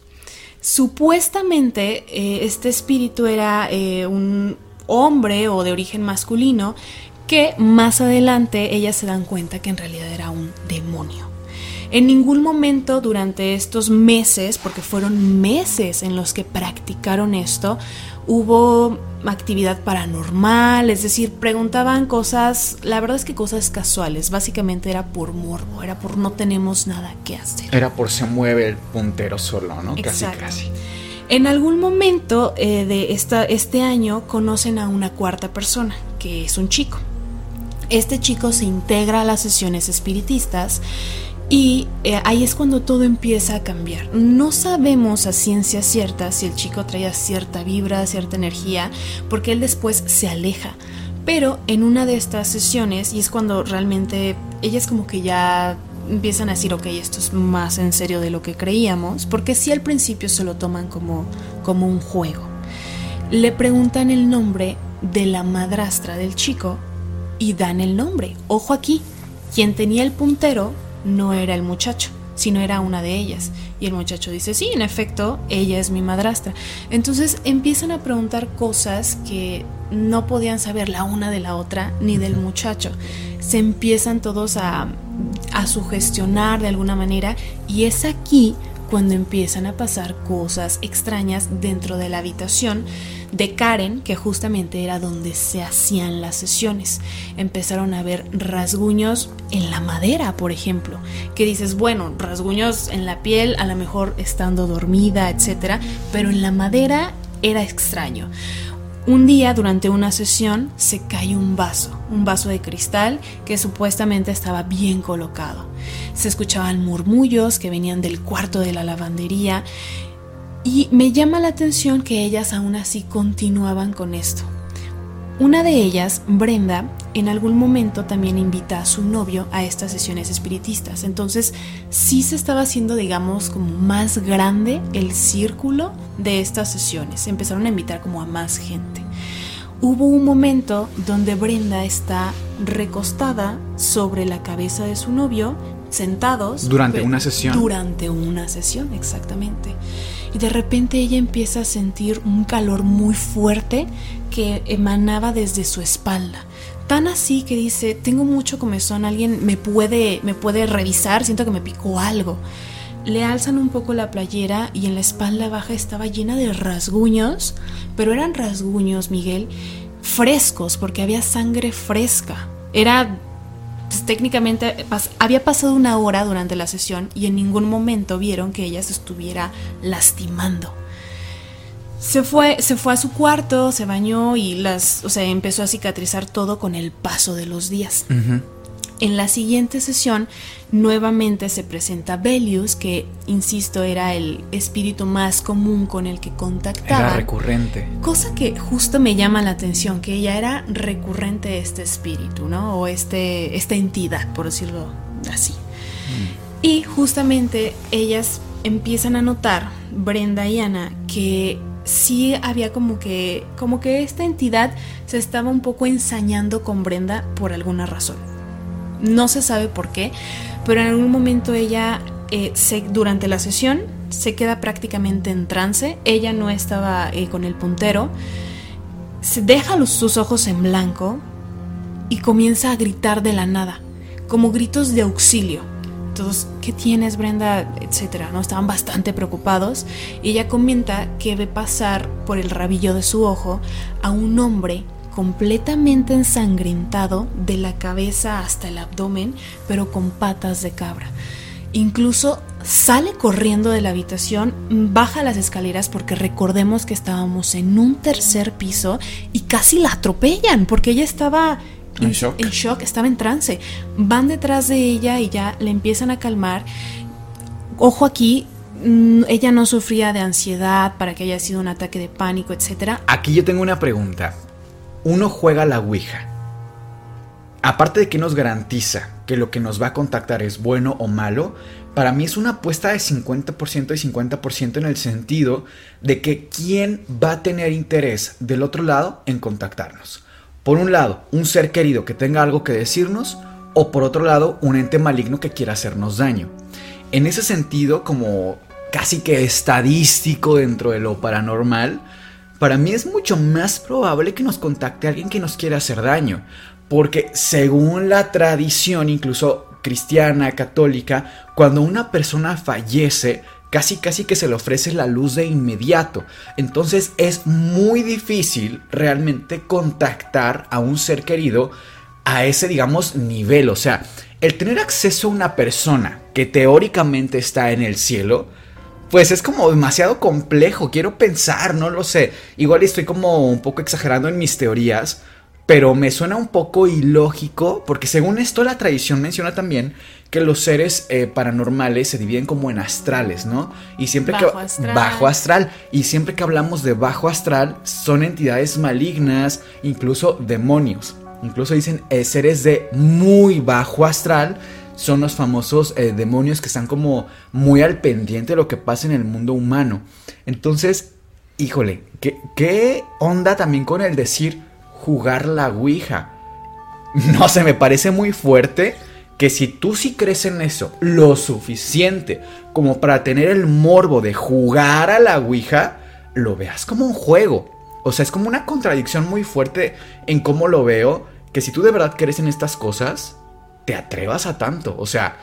[SPEAKER 2] Supuestamente eh, este espíritu era eh, un hombre o de origen masculino que más adelante ellas se dan cuenta que en realidad era un demonio. En ningún momento durante estos meses, porque fueron meses en los que practicaron esto, hubo actividad paranormal, es decir, preguntaban cosas, la verdad es que cosas casuales, básicamente era por morbo, era por no tenemos nada que hacer.
[SPEAKER 3] Era por se mueve el puntero solo, ¿no? Casi, casi.
[SPEAKER 2] En algún momento eh, de esta, este año conocen a una cuarta persona, que es un chico. Este chico se integra a las sesiones espiritistas y eh, ahí es cuando todo empieza a cambiar. No sabemos a ciencia cierta si el chico traía cierta vibra, cierta energía, porque él después se aleja. Pero en una de estas sesiones, y es cuando realmente ellas como que ya empiezan a decir, ok, esto es más en serio de lo que creíamos, porque sí al principio se lo toman como, como un juego. Le preguntan el nombre de la madrastra del chico y dan el nombre. Ojo aquí, quien tenía el puntero no era el muchacho, sino era una de ellas. Y el muchacho dice, sí, en efecto, ella es mi madrastra. Entonces empiezan a preguntar cosas que no podían saber la una de la otra ni del muchacho. Se empiezan todos a, a sugestionar de alguna manera y es aquí cuando empiezan a pasar cosas extrañas dentro de la habitación de Karen, que justamente era donde se hacían las sesiones. Empezaron a ver rasguños en la madera, por ejemplo, que dices, bueno, rasguños en la piel, a lo mejor estando dormida, etcétera, pero en la madera era extraño. Un día durante una sesión se cae un vaso, un vaso de cristal que supuestamente estaba bien colocado. Se escuchaban murmullos que venían del cuarto de la lavandería y me llama la atención que ellas aún así continuaban con esto. Una de ellas, Brenda, en algún momento también invita a su novio a estas sesiones espiritistas. Entonces sí se estaba haciendo, digamos, como más grande el círculo de estas sesiones. Empezaron a invitar como a más gente. hubo un momento donde Brenda está recostada sobre la cabeza de su novio, sentados.
[SPEAKER 3] Durante una sesión.
[SPEAKER 2] Durante una sesión, exactamente. Y de repente ella empieza a sentir un calor muy fuerte que emanaba desde su espalda. Tan así que dice, tengo mucho comezón, alguien me puede, me puede revisar, siento que me picó algo. Le alzan un poco la playera y en la espalda baja estaba llena de rasguños, pero eran rasguños, Miguel, frescos, porque había sangre fresca. Era técnicamente había pasado una hora durante la sesión y en ningún momento vieron que ella se estuviera lastimando. Se fue, se fue a su cuarto, se bañó y las, o sea, empezó a cicatrizar todo con el paso de los días. En la siguiente sesión, nuevamente se presenta Belius, que, insisto, era el espíritu más común con el que contactaba.
[SPEAKER 3] Era recurrente.
[SPEAKER 2] Cosa que justo me llama la atención, que ella era recurrente este espíritu, ¿no? O este, esta entidad, por decirlo así. Mm. Y justamente ellas empiezan a notar, Brenda y Ana, que sí había como que, como que esta entidad se estaba un poco ensañando con Brenda por alguna razón. No se sabe por qué, pero en algún momento ella, eh, durante la sesión, se queda prácticamente en trance. Ella no estaba eh, con el puntero. Se deja sus ojos en blanco y comienza a gritar de la nada, como gritos de auxilio. Todos, ¿qué tienes, Brenda? etcétera, ¿no? Estaban bastante preocupados. Y ella comenta que ve pasar por el rabillo de su ojo a un hombre completamente ensangrentado de la cabeza hasta el abdomen, pero con patas de cabra. Incluso sale corriendo de la habitación, baja las escaleras porque recordemos que estábamos en un tercer piso y casi la atropellan porque ella estaba
[SPEAKER 3] en, shock.
[SPEAKER 2] en shock, estaba en trance. Van detrás de ella y ya le empiezan a calmar. Ojo aquí, mm, ella no sufría de ansiedad para que haya sido un ataque de pánico, etc.
[SPEAKER 3] Aquí yo tengo una pregunta uno juega la Ouija. Aparte de que nos garantiza que lo que nos va a contactar es bueno o malo, para mí es una apuesta de 50% y 50% en el sentido de que quién va a tener interés del otro lado en contactarnos. Por un lado, un ser querido que tenga algo que decirnos, o por otro lado, un ente maligno que quiera hacernos daño. En ese sentido, como casi que estadístico dentro de lo paranormal, para mí es mucho más probable que nos contacte alguien que nos quiera hacer daño. Porque según la tradición, incluso cristiana, católica, cuando una persona fallece, casi casi que se le ofrece la luz de inmediato. Entonces es muy difícil realmente contactar a un ser querido a ese, digamos, nivel. O sea, el tener acceso a una persona que teóricamente está en el cielo, pues es como demasiado complejo. Quiero pensar, no lo sé. Igual estoy como un poco exagerando en mis teorías, pero me suena un poco ilógico, porque según esto la tradición menciona también que los seres eh, paranormales se dividen como en astrales, ¿no? Y siempre
[SPEAKER 2] bajo
[SPEAKER 3] que
[SPEAKER 2] astral.
[SPEAKER 3] bajo astral y siempre que hablamos de bajo astral son entidades malignas, incluso demonios. Incluso dicen eh, seres de muy bajo astral son los famosos eh, demonios que están como muy al pendiente de lo que pasa en el mundo humano. Entonces, híjole, ¿qué, qué onda también con el decir jugar la Ouija? No se me parece muy fuerte que si tú sí crees en eso lo suficiente como para tener el morbo de jugar a la Ouija, lo veas como un juego. O sea, es como una contradicción muy fuerte en cómo lo veo, que si tú de verdad crees en estas cosas, te atrevas a tanto. O sea,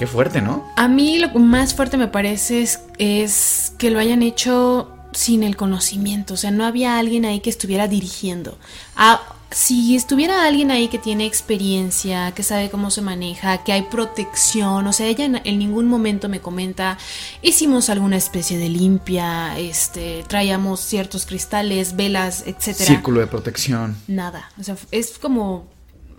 [SPEAKER 3] qué fuerte, ¿no?
[SPEAKER 2] A mí lo más fuerte me parece es, es que lo hayan hecho sin el conocimiento, o sea, no había alguien ahí que estuviera dirigiendo. Ah, si estuviera alguien ahí que tiene experiencia, que sabe cómo se maneja, que hay protección, o sea, ella en, en ningún momento me comenta, hicimos alguna especie de limpia, este, traíamos ciertos cristales, velas, etcétera.
[SPEAKER 3] Círculo de protección.
[SPEAKER 2] Nada, o sea, es como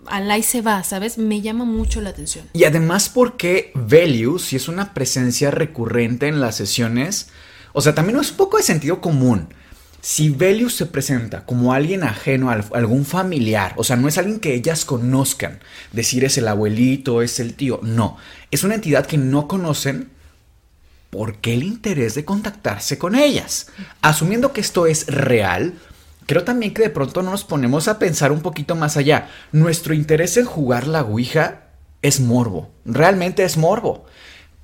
[SPEAKER 2] al se va, ¿sabes? Me llama mucho la atención.
[SPEAKER 3] Y además porque Velius, si es una presencia recurrente en las sesiones, o sea, también es un poco de sentido común. Si Velius se presenta como alguien ajeno a algún familiar, o sea, no es alguien que ellas conozcan, decir es el abuelito, es el tío, no, es una entidad que no conocen, ¿por qué el interés de contactarse con ellas? Asumiendo que esto es real, creo también que de pronto no nos ponemos a pensar un poquito más allá. Nuestro interés en jugar la Ouija es morbo, realmente es morbo.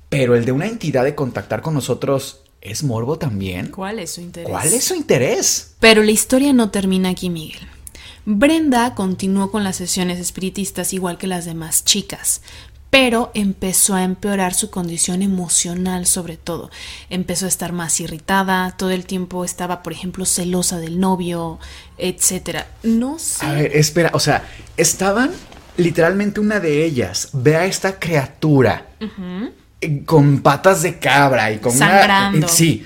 [SPEAKER 3] Pero el de una entidad de contactar con nosotros es morbo también.
[SPEAKER 2] ¿Cuál es su interés?
[SPEAKER 3] ¿Cuál es su interés?
[SPEAKER 2] Pero la historia no termina aquí, Miguel. Brenda continuó con las sesiones espiritistas igual que las demás chicas, pero empezó a empeorar su condición emocional sobre todo. Empezó a estar más irritada, todo el tiempo estaba, por ejemplo, celosa del novio, etcétera. No sé.
[SPEAKER 3] A ver, espera, o sea, estaban literalmente una de ellas, ve a esta criatura eh, con patas de cabra y con una-
[SPEAKER 2] Sangrando.
[SPEAKER 3] sí.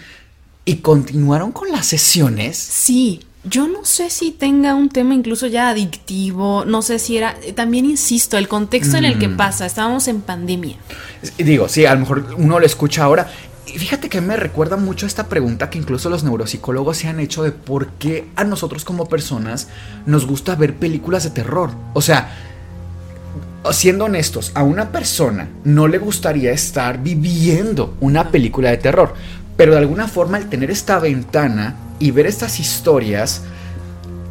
[SPEAKER 3] Y continuaron con las sesiones.
[SPEAKER 2] Sí, yo no sé si tenga un tema incluso ya adictivo, no sé si era, eh, también insisto, el contexto en el que pasa, estábamos en pandemia.
[SPEAKER 3] Digo, sí, a lo mejor uno lo escucha ahora. Y fíjate que me recuerda mucho esta pregunta que incluso los neuropsicólogos se han hecho de por qué a nosotros como personas nos gusta ver películas de terror. O sea, siendo honestos, a una persona no le gustaría estar viviendo una película de terror. Pero de alguna forma el tener esta ventana y ver estas historias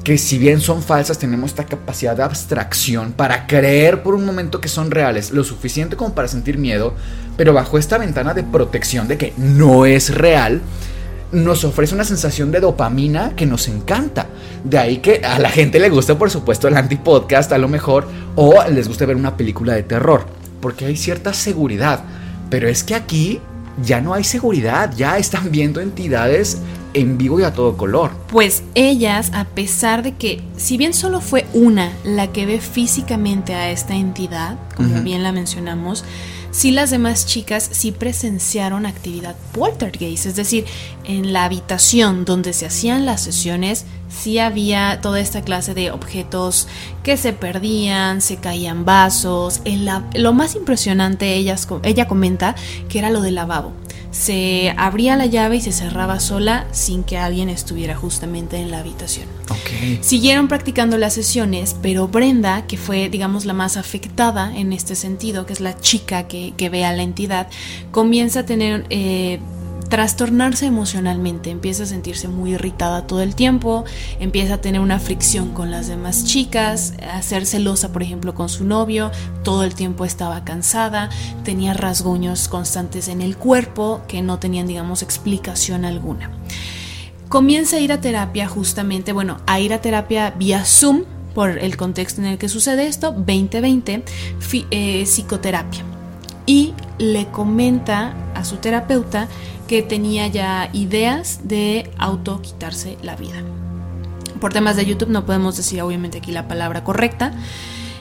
[SPEAKER 3] que si bien son falsas, tenemos esta capacidad de abstracción para creer por un momento que son reales, lo suficiente como para sentir miedo, pero bajo esta ventana de protección de que no es real, nos ofrece una sensación de dopamina que nos encanta. De ahí que a la gente le gusta, por supuesto, el antipodcast a lo mejor, o les gusta ver una película de terror, porque hay cierta seguridad. Pero es que aquí ya no hay seguridad, ya están viendo entidades en vivo y a todo color.
[SPEAKER 2] Pues ellas, a pesar de que, si bien solo fue una la que ve físicamente a esta entidad, como bien la mencionamos, sí las demás chicas sí presenciaron actividad poltergeist, es decir, en la habitación donde se hacían las sesiones, sí había toda esta clase de objetos que se perdían, se caían vasos. En la- lo más impresionante, ellas, ella comenta que era lo del lavabo se abría la llave y se cerraba sola sin que alguien estuviera justamente en la habitación. Siguieron practicando las sesiones, pero Brenda, que fue, digamos, la más afectada en este sentido, que es la chica que, que ve a la entidad, comienza a tener... eh, trastornarse emocionalmente, empieza a sentirse muy irritada todo el tiempo, empieza a tener una fricción con las demás chicas, a ser celosa, por ejemplo, con su novio, todo el tiempo estaba cansada, tenía rasguños constantes en el cuerpo que no tenían, digamos, explicación alguna. Comienza a ir a terapia justamente, bueno, a ir a terapia vía Zoom, por el contexto en el que sucede esto, 2020, fi- eh, psicoterapia. Y le comenta a su terapeuta que tenía ya ideas de auto quitarse la vida. Por temas de YouTube no podemos decir obviamente aquí la palabra correcta.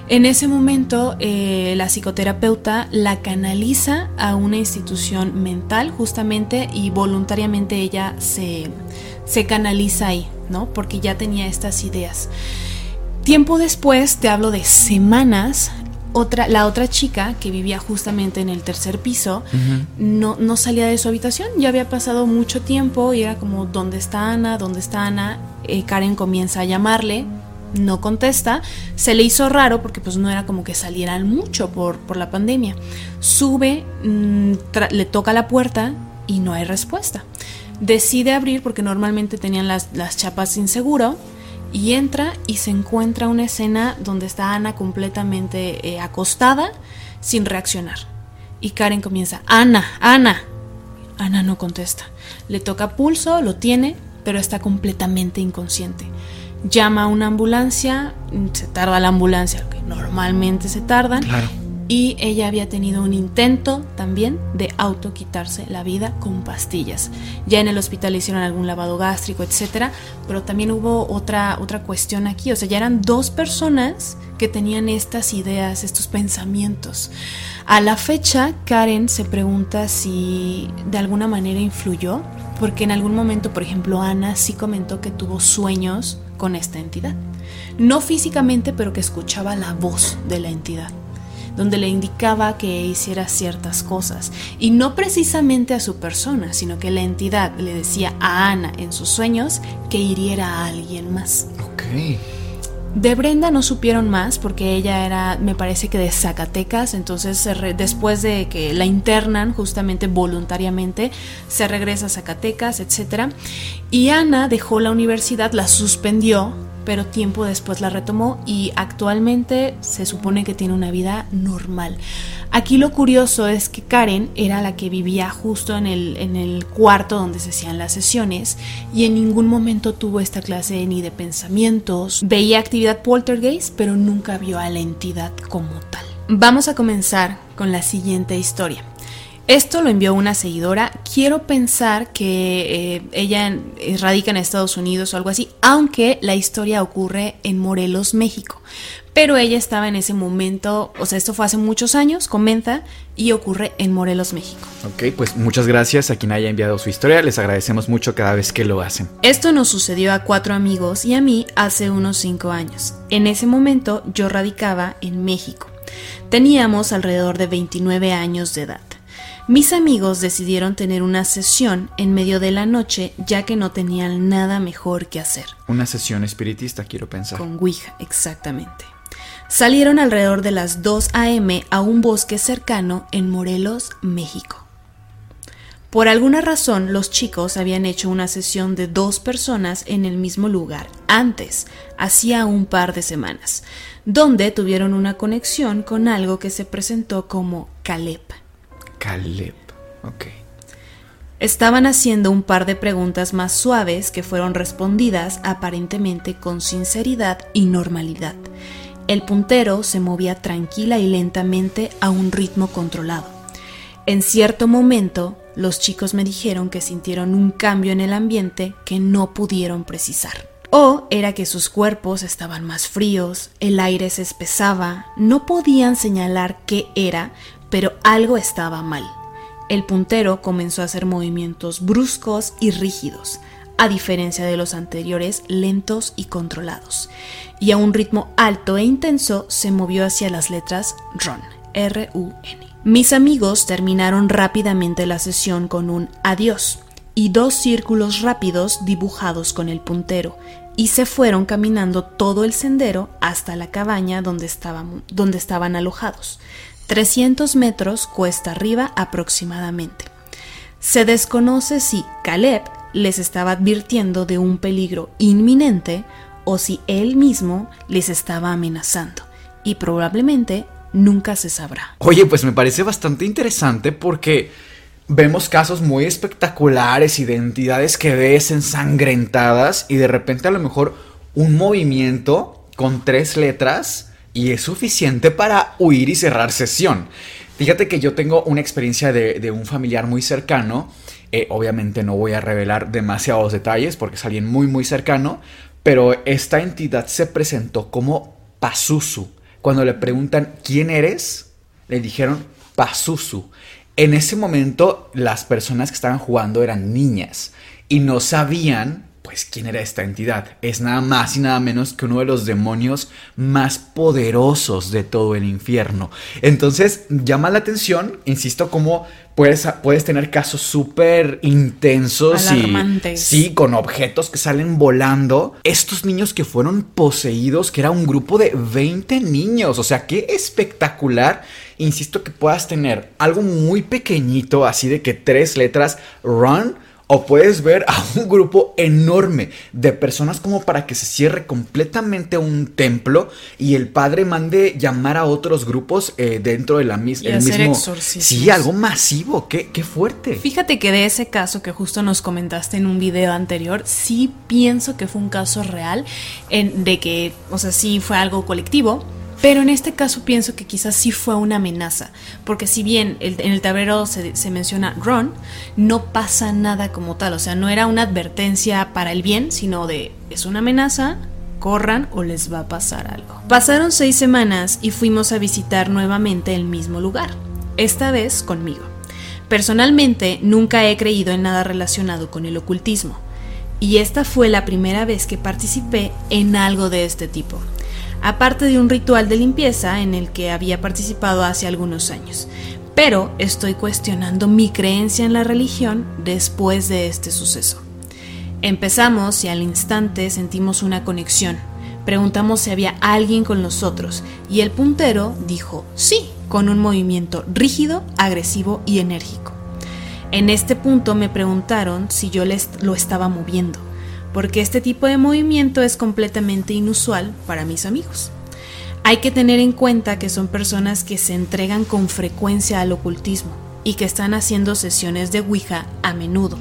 [SPEAKER 2] En ese momento eh, la psicoterapeuta la canaliza a una institución mental justamente y voluntariamente ella se, se canaliza ahí, ¿no? Porque ya tenía estas ideas. Tiempo después, te hablo de semanas, otra, la otra chica que vivía justamente en el tercer piso no, no salía de su habitación. Ya había pasado mucho tiempo y era como, ¿dónde está Ana? ¿Dónde está Ana? Eh, Karen comienza a llamarle, no contesta. Se le hizo raro porque pues no era como que salieran mucho por, por la pandemia. Sube, mm, le toca la puerta y no hay respuesta. Decide abrir porque normalmente tenían las, las chapas sin seguro y entra y se encuentra una escena donde está Ana completamente eh, acostada sin reaccionar. Y Karen comienza, Ana, Ana. Ana no contesta. Le toca pulso, lo tiene, pero está completamente inconsciente. Llama a una ambulancia, se tarda la ambulancia, que normalmente se tardan.
[SPEAKER 3] Claro.
[SPEAKER 2] Y ella había tenido un intento también de auto quitarse la vida con pastillas. Ya en el hospital hicieron algún lavado gástrico, etcétera, pero también hubo otra otra cuestión aquí, o sea, ya eran dos personas que tenían estas ideas, estos pensamientos. A la fecha, Karen se pregunta si de alguna manera influyó, porque en algún momento, por ejemplo, Ana sí comentó que tuvo sueños con esta entidad. No físicamente, pero que escuchaba la voz de la entidad donde le indicaba que hiciera ciertas cosas. Y no precisamente a su persona, sino que la entidad le decía a Ana en sus sueños que hiriera a alguien más.
[SPEAKER 3] Ok.
[SPEAKER 2] De Brenda no supieron más porque ella era, me parece que de Zacatecas, entonces después de que la internan justamente voluntariamente, se regresa a Zacatecas, etc. Y Ana dejó la universidad, la suspendió pero tiempo después la retomó y actualmente se supone que tiene una vida normal. Aquí lo curioso es que Karen era la que vivía justo en el, en el cuarto donde se hacían las sesiones y en ningún momento tuvo esta clase ni de pensamientos. Veía actividad poltergeist, pero nunca vio a la entidad como tal. Vamos a comenzar con la siguiente historia. Esto lo envió una seguidora. Quiero pensar que eh, ella radica en Estados Unidos o algo así, aunque la historia ocurre en Morelos, México. Pero ella estaba en ese momento, o sea, esto fue hace muchos años, comenta, y ocurre en Morelos, México.
[SPEAKER 3] Ok, pues muchas gracias a quien haya enviado su historia, les agradecemos mucho cada vez que lo hacen.
[SPEAKER 2] Esto nos sucedió a cuatro amigos y a mí hace unos cinco años. En ese momento yo radicaba en México. Teníamos alrededor de 29 años de edad. Mis amigos decidieron tener una sesión en medio de la noche ya que no tenían nada mejor que hacer.
[SPEAKER 3] Una sesión espiritista, quiero pensar.
[SPEAKER 2] Con Ouija, exactamente. Salieron alrededor de las 2 a.m. a un bosque cercano en Morelos, México. Por alguna razón, los chicos habían hecho una sesión de dos personas en el mismo lugar antes, hacía un par de semanas, donde tuvieron una conexión con algo que se presentó como Caleb. Estaban haciendo un par de preguntas más suaves que fueron respondidas aparentemente con sinceridad y normalidad. El puntero se movía tranquila y lentamente a un ritmo controlado. En cierto momento, los chicos me dijeron que sintieron un cambio en el ambiente que no pudieron precisar. O era que sus cuerpos estaban más fríos, el aire se espesaba, no podían señalar qué era, pero algo estaba mal. El puntero comenzó a hacer movimientos bruscos y rígidos, a diferencia de los anteriores lentos y controlados, y a un ritmo alto e intenso se movió hacia las letras RUN, R-U-N. Mis amigos terminaron rápidamente la sesión con un adiós y dos círculos rápidos dibujados con el puntero, y se fueron caminando todo el sendero hasta la cabaña donde donde estaban alojados. 300 metros cuesta arriba aproximadamente. Se desconoce si Caleb les estaba advirtiendo de un peligro inminente o si él mismo les estaba amenazando, y probablemente nunca se sabrá.
[SPEAKER 3] Oye, pues me parece bastante interesante porque vemos casos muy espectaculares y de entidades que ves ensangrentadas y de repente a lo mejor un movimiento con tres letras y es suficiente para huir y cerrar sesión. Fíjate que yo tengo una experiencia de, un familiar muy cercano. Eh, obviamente no voy a revelar demasiados detalles porque es alguien muy muy cercano, pero esta entidad se presentó como Pazuzu. Cuando le preguntan quién eres, le dijeron Pazuzu. En ese momento las personas que estaban jugando eran niñas y no sabían pues, ¿quién era esta entidad? Es nada más y nada menos que uno de los demonios más poderosos de todo el infierno. Entonces, llama la atención, insisto, cómo puedes, puedes tener casos súper intensos
[SPEAKER 2] y
[SPEAKER 3] sí, con objetos que salen volando. Estos niños que fueron poseídos, que era un grupo de 20 niños, o sea, qué espectacular. Insisto que puedas tener algo muy pequeñito, así de que tres letras, run o puedes ver a un grupo enorme de personas como para que se cierre completamente un templo y el padre mande llamar a otros grupos eh, dentro de la misma.
[SPEAKER 2] el mismo.
[SPEAKER 3] Sí, algo masivo. Qué, qué fuerte.
[SPEAKER 2] Fíjate que de ese caso que justo nos comentaste en un video anterior, sí pienso que fue un caso real en, de que, o sea, sí fue algo colectivo pero en este caso pienso que quizás sí fue una amenaza, porque si bien en el tablero se, menciona run, no pasa nada como tal, o sea, no era una advertencia para el bien, sino de es una amenaza, corran o les va a pasar algo. Pasaron seis semanas y fuimos a visitar nuevamente el mismo lugar, esta vez conmigo. Personalmente nunca he creído en nada relacionado con el ocultismo, y esta fue la primera vez que participé en algo de este tipo aparte de un ritual de limpieza en el que había participado hace algunos años. Pero estoy cuestionando mi creencia en la religión después de este suceso. Empezamos y al instante sentimos una conexión, Preguntamos si había alguien con nosotros y el puntero dijo sí, con un movimiento rígido, agresivo y enérgico. En este punto me preguntaron si yo les lo estaba moviendo, porque este tipo de movimiento es completamente inusual para mis amigos. Hay que tener en cuenta que son personas que se entregan con frecuencia al ocultismo y que están haciendo sesiones de Ouija a menudo.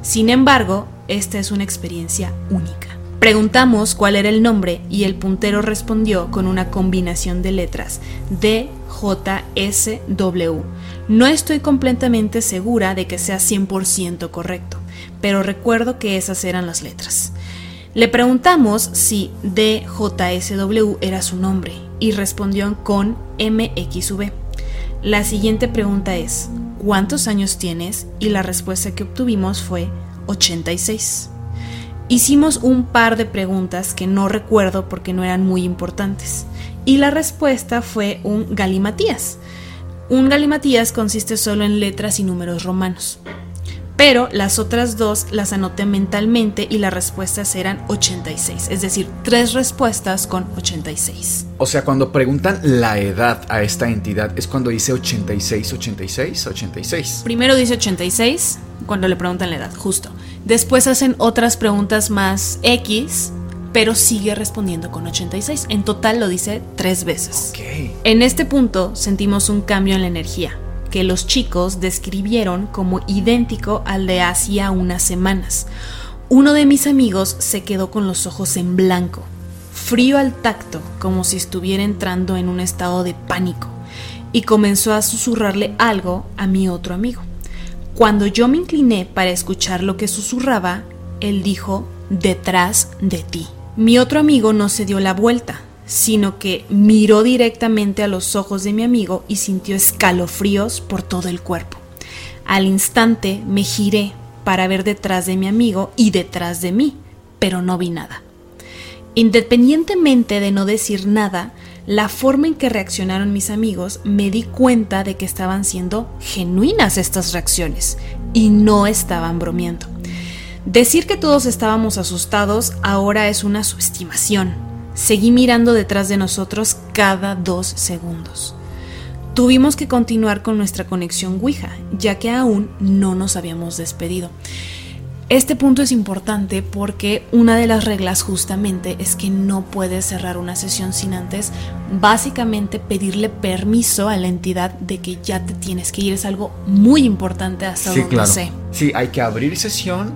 [SPEAKER 2] Sin embargo, esta es una experiencia única. Preguntamos cuál era el nombre y el puntero respondió con una combinación de letras D, J, S, W. No estoy completamente segura de que sea 100% correcto, pero recuerdo que esas eran las letras. Le preguntamos si DJSW era su nombre y respondió con MXV. La siguiente pregunta es, ¿cuántos años tienes? Y la respuesta que obtuvimos fue 86. Hicimos un par de preguntas que no recuerdo porque no eran muy importantes. Y la respuesta fue un galimatías. Un galimatías consiste solo en letras y números romanos. Pero las otras dos las anoté mentalmente y las respuestas eran 86. Es decir, tres respuestas con 86.
[SPEAKER 3] O sea, cuando preguntan la edad a esta entidad es cuando dice 86, 86, 86.
[SPEAKER 2] Primero dice 86 cuando le preguntan la edad, justo. Después hacen otras preguntas más X, pero sigue respondiendo con 86. En total lo dice tres veces.
[SPEAKER 3] Ok.
[SPEAKER 2] En este punto sentimos un cambio en la energía, que los chicos describieron como idéntico al de hacía unas semanas. Uno de mis amigos se quedó con los ojos en blanco, frío al tacto, como si estuviera entrando en un estado de pánico, y comenzó a susurrarle algo a mi otro amigo. Cuando yo me incliné para escuchar lo que susurraba, él dijo, detrás de ti. Mi otro amigo no se dio la vuelta, sino que miró directamente a los ojos de mi amigo y sintió escalofríos por todo el cuerpo. Al instante me giré para ver detrás de mi amigo y detrás de mí, pero no vi nada. Independientemente de no decir nada, la forma en que reaccionaron mis amigos me di cuenta de que estaban siendo genuinas estas reacciones y no estaban bromeando. Decir que todos estábamos asustados ahora es una subestimación. Seguí mirando detrás de nosotros cada dos segundos. Tuvimos que continuar con nuestra conexión Ouija, ya que aún no nos habíamos despedido. Este punto es importante porque una de las reglas justamente es que no puedes cerrar una sesión sin antes básicamente pedirle permiso a la entidad de que ya te tienes que ir. Es algo muy importante hasta
[SPEAKER 3] Sí,
[SPEAKER 2] donde
[SPEAKER 3] claro.
[SPEAKER 2] sé.
[SPEAKER 3] Sí, hay que abrir sesión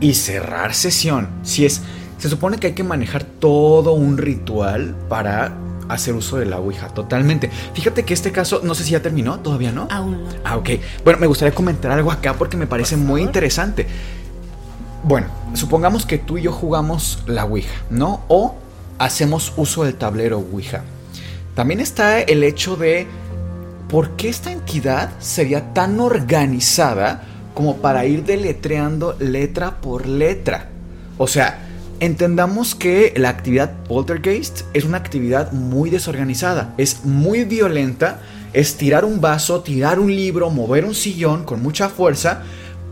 [SPEAKER 3] y cerrar sesión. Si es, se supone que hay que manejar todo un ritual para hacer uso de la Ouija, totalmente. Fíjate que este caso, no sé si ya terminó, todavía no.
[SPEAKER 2] Aún no.
[SPEAKER 3] Ah, ok. Bueno, me gustaría comentar algo acá porque me parece muy interesante. Bueno, supongamos que tú y yo jugamos la Ouija, ¿no? O hacemos uso del tablero Ouija. También está el hecho de por qué esta entidad sería tan organizada como para ir deletreando letra por letra. O sea, entendamos que la actividad poltergeist es una actividad muy desorganizada, es muy violenta, es tirar un vaso, tirar un libro, mover un sillón con mucha fuerza,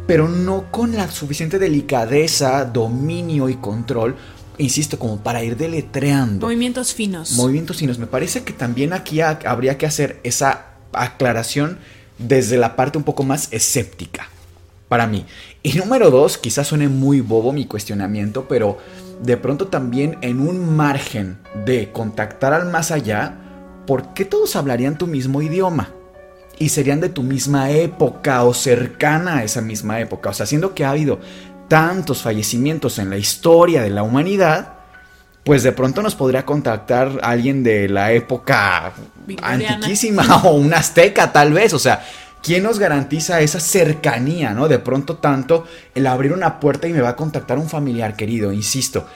[SPEAKER 3] pero no con la suficiente delicadeza, dominio y control, insisto, como para ir deletreando.
[SPEAKER 2] Movimientos finos.
[SPEAKER 3] Movimientos finos. Me parece que también aquí ha- habría que hacer esa aclaración desde la parte un poco más escéptica. Para mí. Y número dos, quizás suene muy bobo mi cuestionamiento, pero de pronto también en un margen de contactar al más allá, ¿por qué todos hablarían tu mismo idioma? Y serían de tu misma época o cercana a esa misma época. O sea, siendo que ha habido tantos fallecimientos en la historia de la humanidad, pues de pronto nos podría contactar alguien de la época
[SPEAKER 2] Victoriana.
[SPEAKER 3] antiquísima o un azteca tal vez, o sea, ¿quién nos garantiza esa cercanía, no? De pronto tanto el abrir una puerta y me va a contactar un familiar querido, insisto.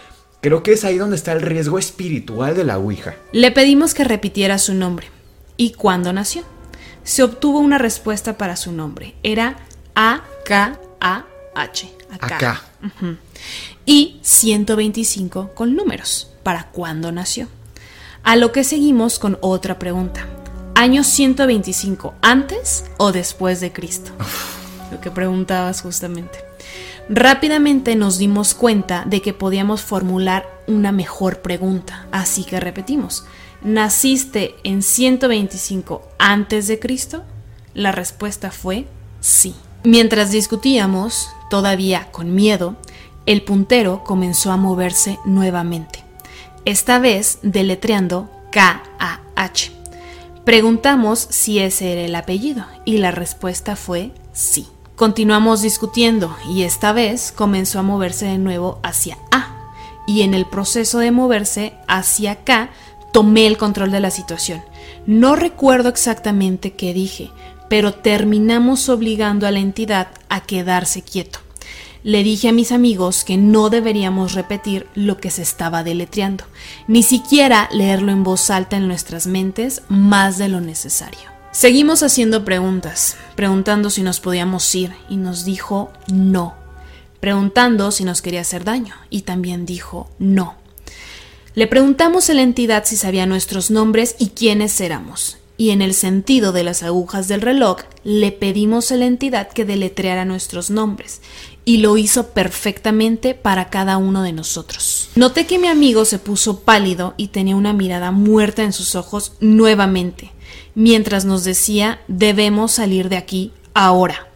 [SPEAKER 3] Creo que es ahí donde está el riesgo espiritual de la Ouija.
[SPEAKER 2] Le pedimos que repitiera su nombre y cuándo nació. Se obtuvo una respuesta para su nombre. Era A-K-A-H.
[SPEAKER 3] Acá.
[SPEAKER 2] Ujú. Y 125 con números para cuándo nació. A lo que seguimos con otra pregunta. ¿Año 125 antes o después de Cristo? Lo que preguntabas justamente. Rápidamente nos dimos cuenta de que podíamos formular una mejor pregunta, así que repetimos, ¿naciste en 125 antes de Cristo? La respuesta fue sí. Mientras discutíamos, todavía con miedo, el puntero comenzó a moverse nuevamente, esta vez deletreando K-A-H. Preguntamos si ese era el apellido y la respuesta fue sí. Continuamos discutiendo y esta vez comenzó a moverse de nuevo hacia A y en el proceso de moverse hacia K tomé el control de la situación. No recuerdo exactamente qué dije, pero terminamos obligando a la entidad a quedarse quieto. Le dije a mis amigos que no deberíamos repetir lo que se estaba deletreando, ni siquiera leerlo en voz alta en nuestras mentes más de lo necesario. Seguimos haciendo preguntas, preguntando si nos podíamos ir y nos dijo no, preguntando si nos quería hacer daño y también dijo no. Le preguntamos a la entidad si sabía nuestros nombres y quiénes éramos, y en el sentido de las agujas del reloj le pedimos a la entidad que deletreara nuestros nombres, y lo hizo perfectamente para cada uno de nosotros. Noté que mi amigo se puso pálido y tenía una mirada muerta en sus ojos nuevamente, mientras nos decía debemos salir de aquí ahora.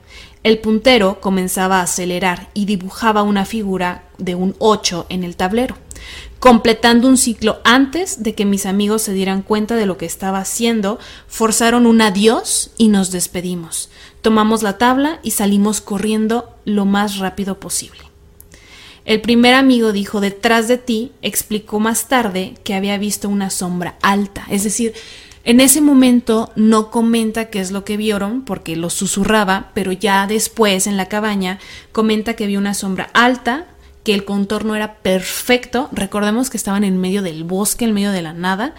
[SPEAKER 2] El puntero comenzaba a acelerar y dibujaba una figura de un 8 en el tablero, completando un ciclo antes de que mis amigos se dieran cuenta de lo que estaba haciendo, forzaron un adiós y nos despedimos. Tomamos la tabla y salimos corriendo lo más rápido posible. El primer amigo dijo detrás de ti, explicó más tarde que había visto una sombra alta, es decir, en ese momento no comenta qué es lo que vieron porque lo susurraba, pero ya después en la cabaña comenta que vio una sombra alta, que el contorno era perfecto, recordemos que estaban en medio del bosque, en medio de la nada,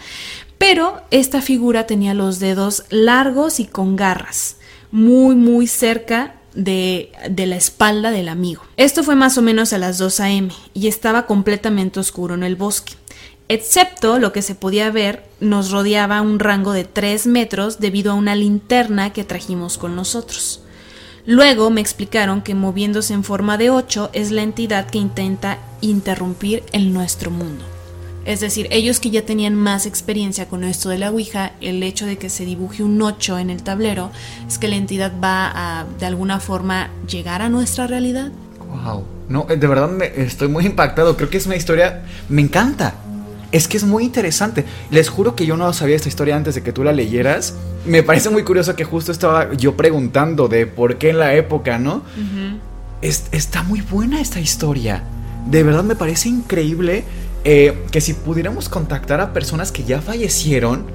[SPEAKER 2] pero esta figura tenía los dedos largos y con garras muy, muy cerca de, de, la espalda del amigo. Esto fue más o menos a las 2 a.m. y estaba completamente oscuro en el bosque. Excepto lo que se podía ver, nos rodeaba un rango de 3 metros debido a una linterna que trajimos con nosotros. Luego me explicaron que moviéndose en forma de 8 es la entidad que intenta interrumpir en nuestro mundo. Es decir, ellos que ya tenían más experiencia con esto de la Ouija, el hecho de que se dibuje un 8 en el tablero es que la entidad va a de alguna forma llegar a nuestra realidad.
[SPEAKER 3] Wow. No, de verdad me estoy muy impactado. Creo que es una historia. Me encanta. Es que es muy interesante. Les juro que yo no sabía esta historia antes de que tú la leyeras. Me parece muy curioso que justo estaba yo preguntando de por qué en la época, ¿no? es, está muy buena esta historia. De verdad me parece increíble eh, que si pudiéramos contactar a personas que ya fallecieron,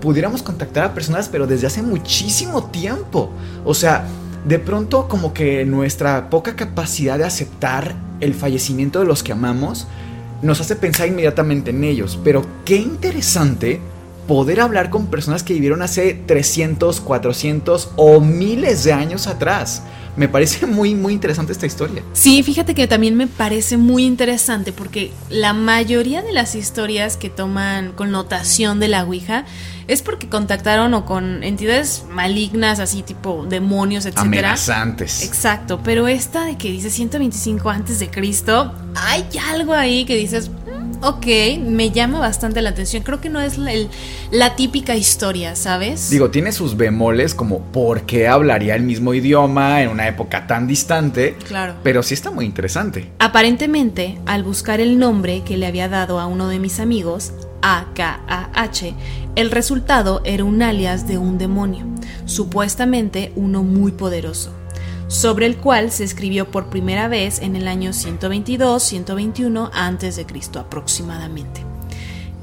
[SPEAKER 3] pudiéramos contactar a personas pero desde hace muchísimo tiempo. O sea, de pronto como que nuestra poca capacidad de aceptar el fallecimiento de los que amamos nos hace pensar inmediatamente en ellos. Pero qué interesante poder hablar con personas que vivieron hace 300, 400 o miles de años atrás. Me parece muy, muy interesante esta historia.
[SPEAKER 2] Sí, fíjate que también me parece muy interesante porque la mayoría de las historias que toman connotación de la Ouija es porque contactaron o con entidades malignas, así tipo demonios, etcétera.
[SPEAKER 3] Amenazantes.
[SPEAKER 2] Exacto, pero esta de que dice 125 antes de Cristo, hay algo ahí que dices, ok, me llama bastante la atención. Creo que no es la, el, la, típica historia, ¿sabes?
[SPEAKER 3] Digo, tiene sus bemoles como por qué hablaría el mismo idioma en una época tan distante.
[SPEAKER 2] Claro.
[SPEAKER 3] Pero sí está muy interesante.
[SPEAKER 2] Aparentemente, al buscar el nombre que le había dado a uno de mis amigos, AKAH, el resultado era un alias de un demonio, supuestamente uno muy poderoso sobre el cual se escribió por primera vez en el año 122-121 a.C. aproximadamente.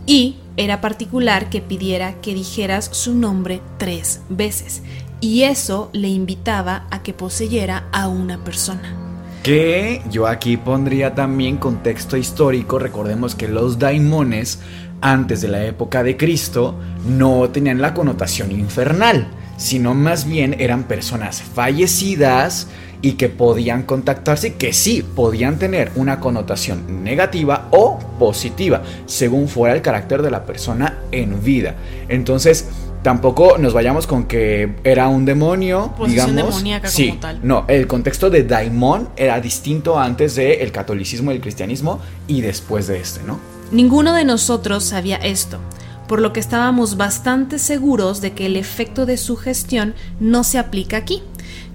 [SPEAKER 2] Y era particular que pidiera que dijeras su nombre tres veces, y eso le invitaba a que poseyera a una persona.
[SPEAKER 3] Que yo aquí pondría también contexto histórico, recordemos que los daimones antes de la época de Cristo no tenían la connotación infernal sino más bien eran personas fallecidas y que podían contactarse, que sí podían tener una connotación negativa o positiva, según fuera el carácter de la persona en vida. Entonces, tampoco nos vayamos con que era un demonio, digamos.
[SPEAKER 2] demoníaca
[SPEAKER 3] sí,
[SPEAKER 2] como tal.
[SPEAKER 3] no, el contexto de daimon era distinto antes del catolicismo y el cristianismo y después de este, ¿no?
[SPEAKER 2] Ninguno de nosotros sabía esto, por lo que estábamos bastante seguros de que el efecto de sugestión no se aplica aquí,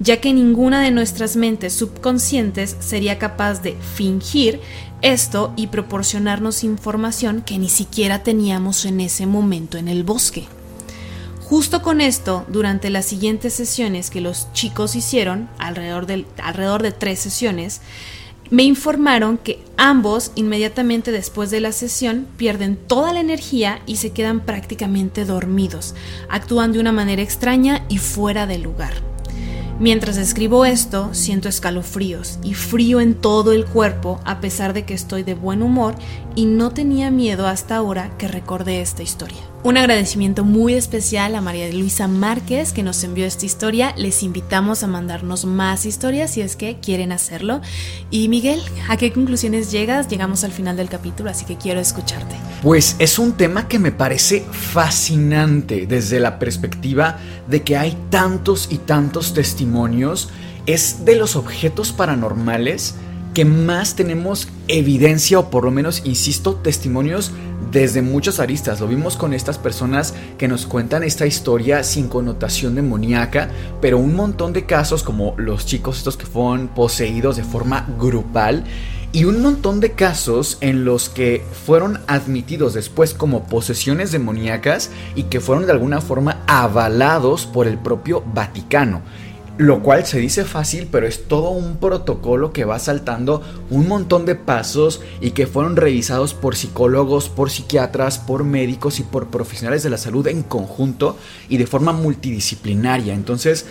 [SPEAKER 2] ya que ninguna de nuestras mentes subconscientes sería capaz de fingir esto y proporcionarnos información que ni siquiera teníamos en ese momento en el bosque. Justo con esto, durante las siguientes sesiones que los chicos hicieron, alrededor, del, alrededor de tres sesiones, me informaron que ambos inmediatamente después de la sesión pierden toda la energía y se quedan prácticamente dormidos, actúan de una manera extraña y fuera de lugar. Mientras escribo esto, siento escalofríos y frío en todo el cuerpo a pesar de que estoy de buen humor y no tenía miedo hasta ahora que recordé esta historia. Un agradecimiento muy especial a María Luisa Márquez que nos envió esta historia. Les invitamos a mandarnos más historias si es que quieren hacerlo. Y Miguel, ¿a qué conclusiones llegas? Llegamos al final del capítulo, así que quiero escucharte.
[SPEAKER 3] Pues es un tema que me parece fascinante desde la perspectiva de que hay tantos y tantos testimonios. Es de los objetos paranormales que más tenemos evidencia o por lo menos, insisto, testimonios desde muchas aristas. Lo vimos con estas personas que nos cuentan esta historia sin connotación demoníaca, pero un montón de casos como los chicos estos que fueron poseídos de forma grupal y un montón de casos en los que fueron admitidos después como posesiones demoníacas y que fueron de alguna forma avalados por el propio Vaticano. Lo cual se dice fácil, pero es todo un protocolo que va saltando un montón de pasos y que fueron revisados por psicólogos, por psiquiatras, por médicos y por profesionales de la salud en conjunto y de forma multidisciplinaria. Entonces,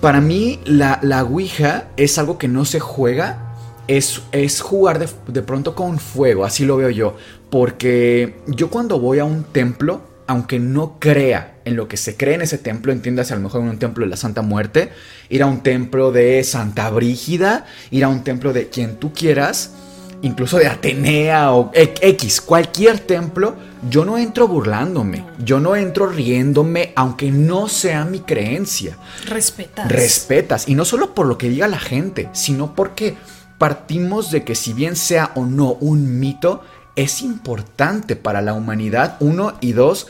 [SPEAKER 3] para mí la, la Ouija es algo que no se juega, es, es jugar de, de pronto con fuego, así lo veo yo. Porque yo cuando voy a un templo, aunque no crea en lo que se cree en ese templo, entiéndase a lo mejor en un templo de la Santa Muerte, ir a un templo de Santa Brígida, ir a un templo de quien tú quieras, incluso de Atenea o X, cualquier templo, yo no entro burlándome, yo no entro riéndome, aunque no sea mi creencia.
[SPEAKER 2] Respetas.
[SPEAKER 3] Respetas, y no solo por lo que diga la gente, sino porque partimos de que si bien sea o no un mito, es importante para la humanidad, uno, y dos,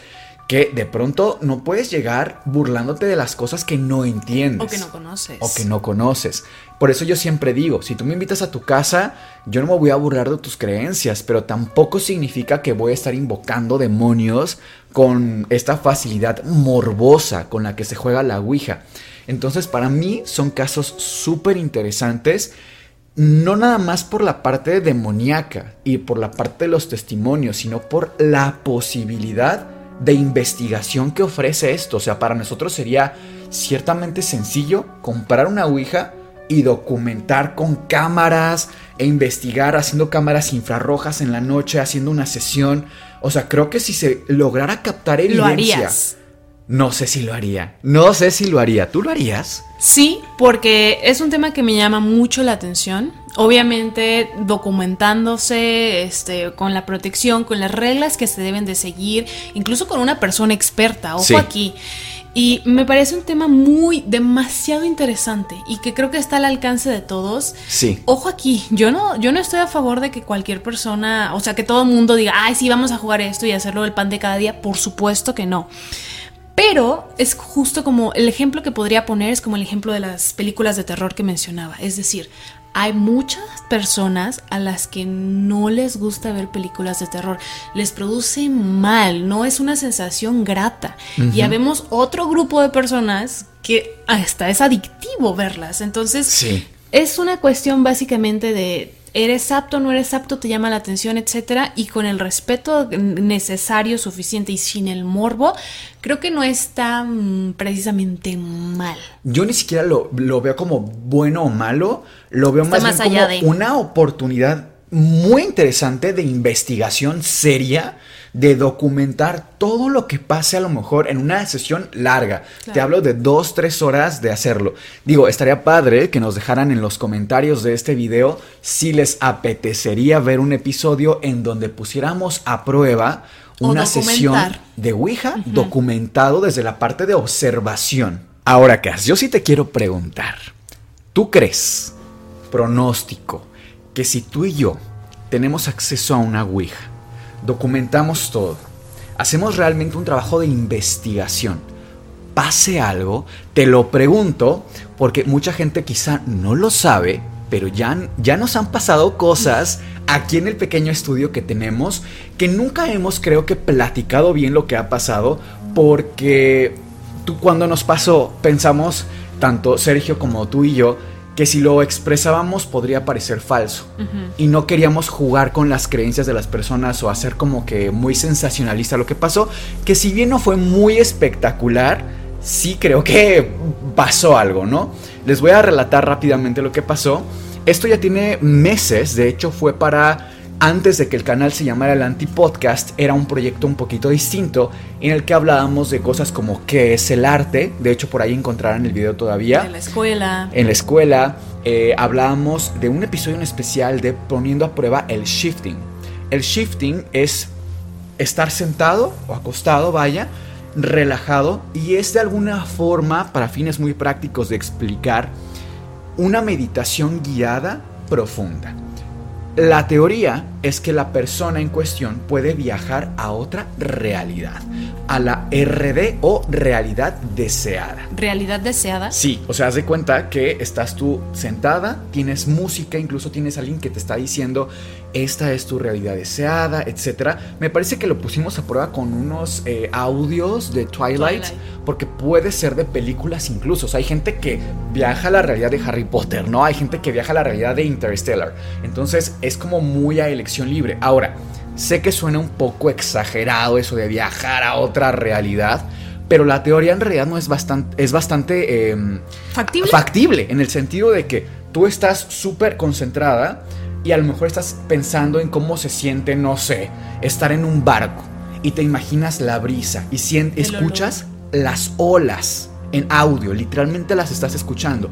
[SPEAKER 3] que de pronto no puedes llegar burlándote de las cosas que no entiendes.
[SPEAKER 2] O que no conoces.
[SPEAKER 3] O que no conoces. Por eso yo siempre digo, si tú me invitas a tu casa, yo no me voy a burlar de tus creencias, pero tampoco significa que voy a estar invocando demonios con esta facilidad morbosa con la que se juega la Ouija. Entonces para mí son casos súper interesantes no nada más por la parte demoníaca y por la parte de los testimonios, sino por la posibilidad de investigación que ofrece esto. O sea, para nosotros sería ciertamente sencillo comprar una Ouija y documentar con cámaras e investigar haciendo cámaras infrarrojas en la noche, haciendo una sesión. O sea, creo que si se lograra captar evidencia...
[SPEAKER 2] Lo harías.
[SPEAKER 3] No sé si lo haría. No sé si lo haría. ¿Tú lo harías?
[SPEAKER 2] Sí, porque es un tema que me llama mucho la atención. Obviamente documentándose, este, con la protección, con las reglas que se deben de seguir, incluso con una persona experta. Ojo
[SPEAKER 3] Sí.
[SPEAKER 2] aquí. Y me parece un tema muy, demasiado interesante y que creo que está al alcance de todos.
[SPEAKER 3] Sí.
[SPEAKER 2] Ojo aquí, yo no, yo no estoy a favor de que cualquier persona, o sea, que todo el mundo diga, ay, sí, vamos a jugar esto y hacerlo el pan de cada día. Por supuesto que no. Pero es justo como el ejemplo que podría poner es como el ejemplo de las películas de terror que mencionaba. Es decir, hay muchas personas a las que no les gusta ver películas de terror. Les produce mal, no es una sensación grata. Y habemos otro grupo de personas que hasta es adictivo verlas. Entonces,
[SPEAKER 3] Sí.
[SPEAKER 2] es una cuestión básicamente de eres apto, no eres apto, te llama la atención, etcétera, y con el respeto necesario, suficiente y sin el morbo, creo que no está precisamente mal.
[SPEAKER 3] Yo ni siquiera lo, lo veo como bueno o malo, lo veo
[SPEAKER 2] Está
[SPEAKER 3] más,
[SPEAKER 2] más
[SPEAKER 3] bien
[SPEAKER 2] allá
[SPEAKER 3] como
[SPEAKER 2] de.
[SPEAKER 3] una oportunidad muy interesante de investigación seria, de documentar todo lo que pase a lo mejor en una sesión larga. Te hablo de dos, tres horas de hacerlo. Digo, estaría padre que nos dejaran en los comentarios de este video si les apetecería ver un episodio en donde pusiéramos a prueba una sesión de Ouija documentado desde la parte de observación. Ahora, Cas, yo sí te quiero preguntar. ¿Tú crees, pronóstico, que si tú y yo tenemos acceso a una Ouija, documentamos todo, hacemos realmente un trabajo de investigación, pase algo, te lo pregunto, porque mucha gente quizá no lo sabe, pero ya, ya nos han pasado cosas aquí en el pequeño estudio que tenemos que nunca hemos creo que platicado bien lo que ha pasado porque tú cuando nos pasó pensamos tanto Sergio como tú y yo que si lo expresábamos podría parecer falso y no queríamos jugar con las creencias de las personas o hacer como que muy sensacionalista lo que pasó, que si bien no fue muy espectacular, sí creo que pasó algo, ¿no? Les voy a relatar rápidamente lo que pasó. Esto ya tiene meses, de hecho fue para antes de que el canal se llamara el Anti-Podcast, era un proyecto un poquito distinto en el que hablábamos de cosas como qué es el arte, de hecho por ahí encontrarán el video todavía
[SPEAKER 2] En la escuela.
[SPEAKER 3] en la escuela eh, hablábamos de un episodio en especial de poniendo a prueba el shifting. El shifting es estar sentado o acostado, vaya, relajado y es de alguna forma, para fines muy prácticos de explicar, una meditación guiada profunda. La teoría es que la persona en cuestión puede viajar a otra realidad, a la RD o realidad deseada.
[SPEAKER 2] Realidad deseada.
[SPEAKER 3] Sí, o sea, haz de cuenta que estás tú sentada, tienes música, incluso tienes alguien que te está diciendo esta es tu realidad deseada, etcétera. Me parece que lo pusimos a prueba con unos eh, audios de Twilight,
[SPEAKER 2] Twilight.
[SPEAKER 3] porque puede ser de películas incluso. O sea, hay gente que viaja a la realidad de Harry Potter, ¿no? Hay gente que viaja a la realidad de Interstellar. Entonces es como muy a elección libre. Ahora, sé que suena un poco exagerado eso de viajar a otra realidad. Pero la teoría en realidad no es bastante, es bastante em,
[SPEAKER 2] ¿Factible?
[SPEAKER 3] factible en el sentido de que tú estás súper concentrada y a lo mejor estás pensando en cómo se siente, no sé, estar en un barco y te imaginas la brisa y escuchas las olas en audio, literalmente las estás escuchando.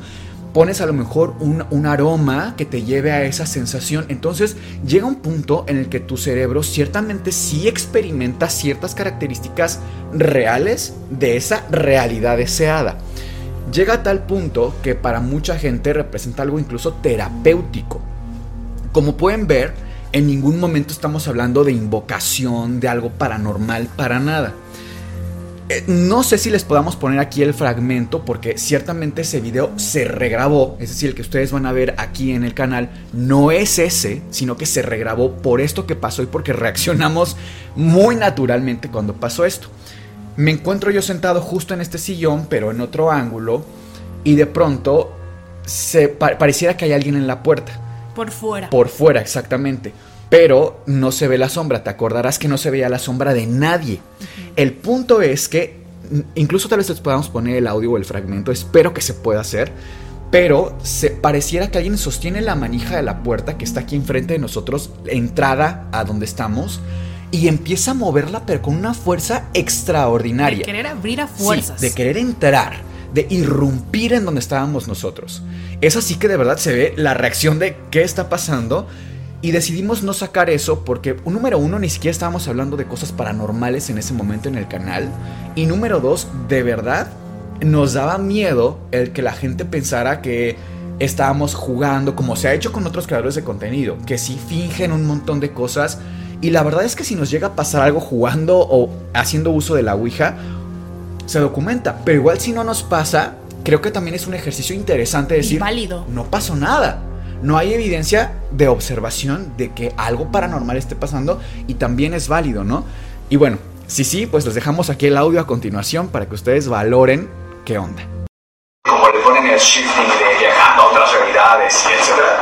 [SPEAKER 3] Pones a lo mejor un, un aroma que te lleve a esa sensación. Entonces llega un punto en el que tu cerebro ciertamente sí experimenta ciertas características reales de esa realidad deseada. Llega a tal punto que para mucha gente representa algo incluso terapéutico. Como pueden ver, en ningún momento estamos hablando de invocación, de algo paranormal, para nada. Eh, No sé si les podamos poner aquí el fragmento porque ciertamente ese video se regrabó, es decir, el que ustedes van a ver aquí en el canal no es ese, sino que se regrabó por esto que pasó y porque reaccionamos muy naturalmente cuando pasó esto. Me encuentro yo sentado justo en este sillón, pero en otro ángulo, y de pronto se pa- pareciera que hay alguien en la puerta.
[SPEAKER 2] Por fuera.
[SPEAKER 3] Por fuera, exactamente. Pero no se ve la sombra. Te acordarás que no se veía la sombra de nadie. El punto es que, incluso tal vez podamos poner el audio o el fragmento. Espero que se pueda hacer. Pero se pareciera que alguien sostiene la manija de la puerta que está aquí enfrente de nosotros, entrada a donde estamos, y empieza a moverla, pero con una fuerza extraordinaria.
[SPEAKER 2] de querer abrir a
[SPEAKER 3] Sí,
[SPEAKER 2] fuerzas.
[SPEAKER 3] de querer entrar, de irrumpir en donde estábamos nosotros. Es así que de verdad se ve la reacción de qué está pasando. Y decidimos no sacar eso porque, número uno, ni siquiera estábamos hablando de cosas paranormales en ese momento en el canal. Y número dos, de verdad, nos daba miedo el que la gente pensara que estábamos jugando, como se ha hecho con otros creadores de contenido, que sí fingen un montón de cosas. Y la verdad es que si nos llega a pasar algo jugando o haciendo uso de la Ouija, se documenta. Pero igual si no nos pasa, creo que también es un ejercicio interesante decir,
[SPEAKER 2] válido.
[SPEAKER 3] no pasó nada. No hay evidencia de observación de que algo paranormal esté pasando y también es válido, ¿no? Y bueno, si sí, pues les dejamos aquí el audio a continuación para que ustedes valoren qué onda.
[SPEAKER 4] como le ponen el shifting de viajando a otras realidades y etcétera.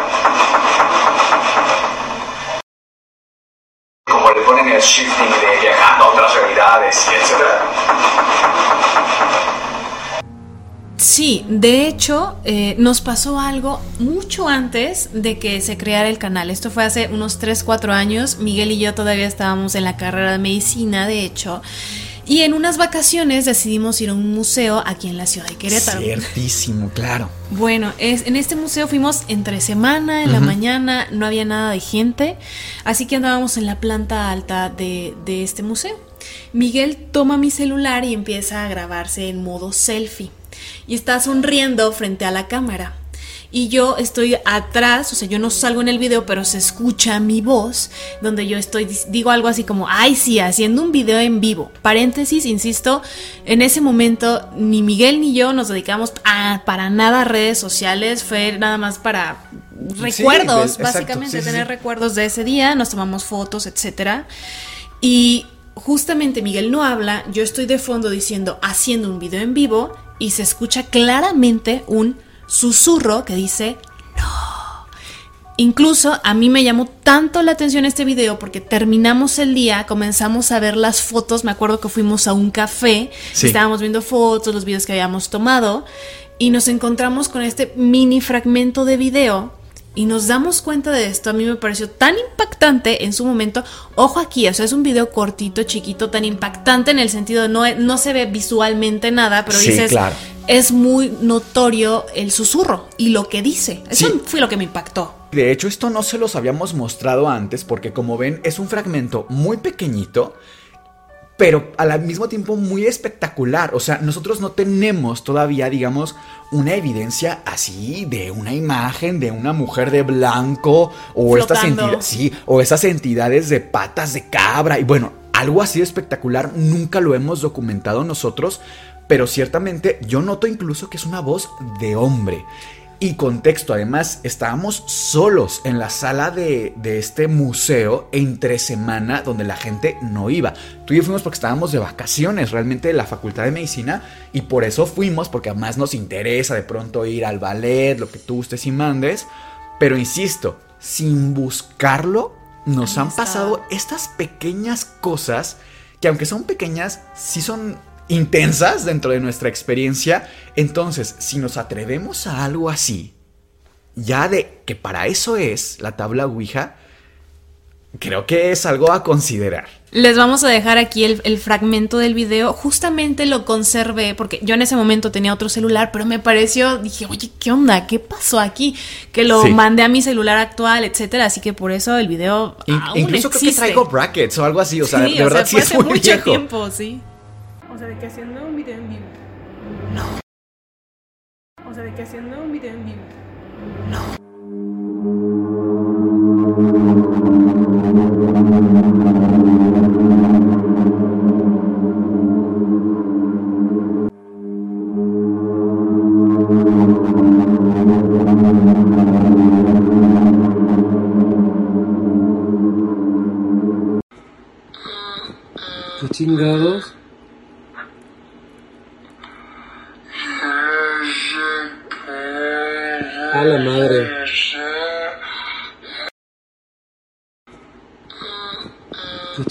[SPEAKER 4] Como le ponen el shifting de viajando a otras realidades y etcétera.
[SPEAKER 2] Sí, de hecho, eh, nos pasó algo mucho antes de que se creara el canal. Esto fue hace unos 3, 4 años. Miguel y yo todavía estábamos en la carrera de medicina, de hecho. Y en unas vacaciones decidimos ir a un museo aquí en la ciudad de Querétaro.
[SPEAKER 3] Ciertísimo, claro.
[SPEAKER 2] Bueno, es, en este museo fuimos entre semana, en la mañana, no había nada de gente, así que andábamos en la planta alta de, de este museo. Miguel toma mi celular y empieza a grabarse en modo selfie y está sonriendo frente a la cámara. Y yo estoy atrás, o sea, yo no salgo en el video, pero se escucha mi voz, donde yo estoy, digo algo así como, ay, sí, haciendo un video en vivo. Paréntesis, insisto, en ese momento ni Miguel ni yo nos dedicamos a, para nada a redes sociales, fue nada más para recuerdos, básicamente,
[SPEAKER 3] sí, sí,
[SPEAKER 2] tener
[SPEAKER 3] sí.
[SPEAKER 2] recuerdos de ese día, nos tomamos fotos, etcétera. Y justamente Miguel no habla, yo estoy de fondo diciendo haciendo un video en vivo y se escucha claramente un susurro que dice no. Incluso a mí me llamó tanto la atención este video porque terminamos el día, comenzamos a ver las fotos, me acuerdo que fuimos a un café,
[SPEAKER 3] Sí.
[SPEAKER 2] estábamos viendo fotos, los videos que habíamos tomado y nos encontramos con este mini fragmento de video y nos damos cuenta de esto. A mí me pareció tan impactante en su momento. Ojo aquí, o sea, es un video cortito, chiquito, tan impactante en el sentido de no, no se ve visualmente nada, pero
[SPEAKER 3] Sí,
[SPEAKER 2] dices,
[SPEAKER 3] claro.
[SPEAKER 2] es muy notorio el susurro y lo que dice. Eso
[SPEAKER 3] Sí.
[SPEAKER 2] fue lo que me impactó.
[SPEAKER 3] De hecho, esto no se los habíamos mostrado antes porque como ven es un fragmento muy pequeñito, pero al mismo tiempo muy espectacular. O sea, nosotros no tenemos todavía, digamos, una evidencia así de una imagen de una mujer de blanco o estas, entidades, sí, o esas entidades de patas de cabra. Y bueno, algo así de espectacular nunca lo hemos documentado nosotros, pero ciertamente yo noto incluso que es una voz de hombre. Y contexto, además, estábamos solos en la sala de, de este museo entre semana donde la gente no iba. Tú y yo fuimos porque estábamos de vacaciones realmente de la Facultad de Medicina y por eso fuimos, porque además nos interesa de pronto ir al ballet, lo que tú gustes y mandes. Pero insisto, sin buscarlo, nos
[SPEAKER 2] Ahí
[SPEAKER 3] han
[SPEAKER 2] está.
[SPEAKER 3] pasado estas pequeñas cosas que aunque son pequeñas, sí son intensas dentro de nuestra experiencia. Entonces, si nos atrevemos a algo así, ya de que para eso es la tabla Ouija, creo que es algo a considerar.
[SPEAKER 2] Les vamos a dejar aquí el, el fragmento del video. Justamente lo conservé porque yo en ese momento tenía otro celular, pero me pareció, dije, oye, ¿qué onda? ¿Qué pasó aquí? Que lo
[SPEAKER 3] Sí.
[SPEAKER 2] mandé a mi celular actual, etcétera. Así que por eso el video.
[SPEAKER 3] In-
[SPEAKER 2] aún
[SPEAKER 3] incluso creo que traigo brackets o algo así. O sea,
[SPEAKER 2] Sí,
[SPEAKER 3] de verdad sí es muy
[SPEAKER 2] mucho
[SPEAKER 3] viejo.
[SPEAKER 2] tiempo, sí.
[SPEAKER 5] O sea, de que haciendo un video en vivo. No. O sea, de que haciendo un video en vivo.
[SPEAKER 1] ¿Qué chingados?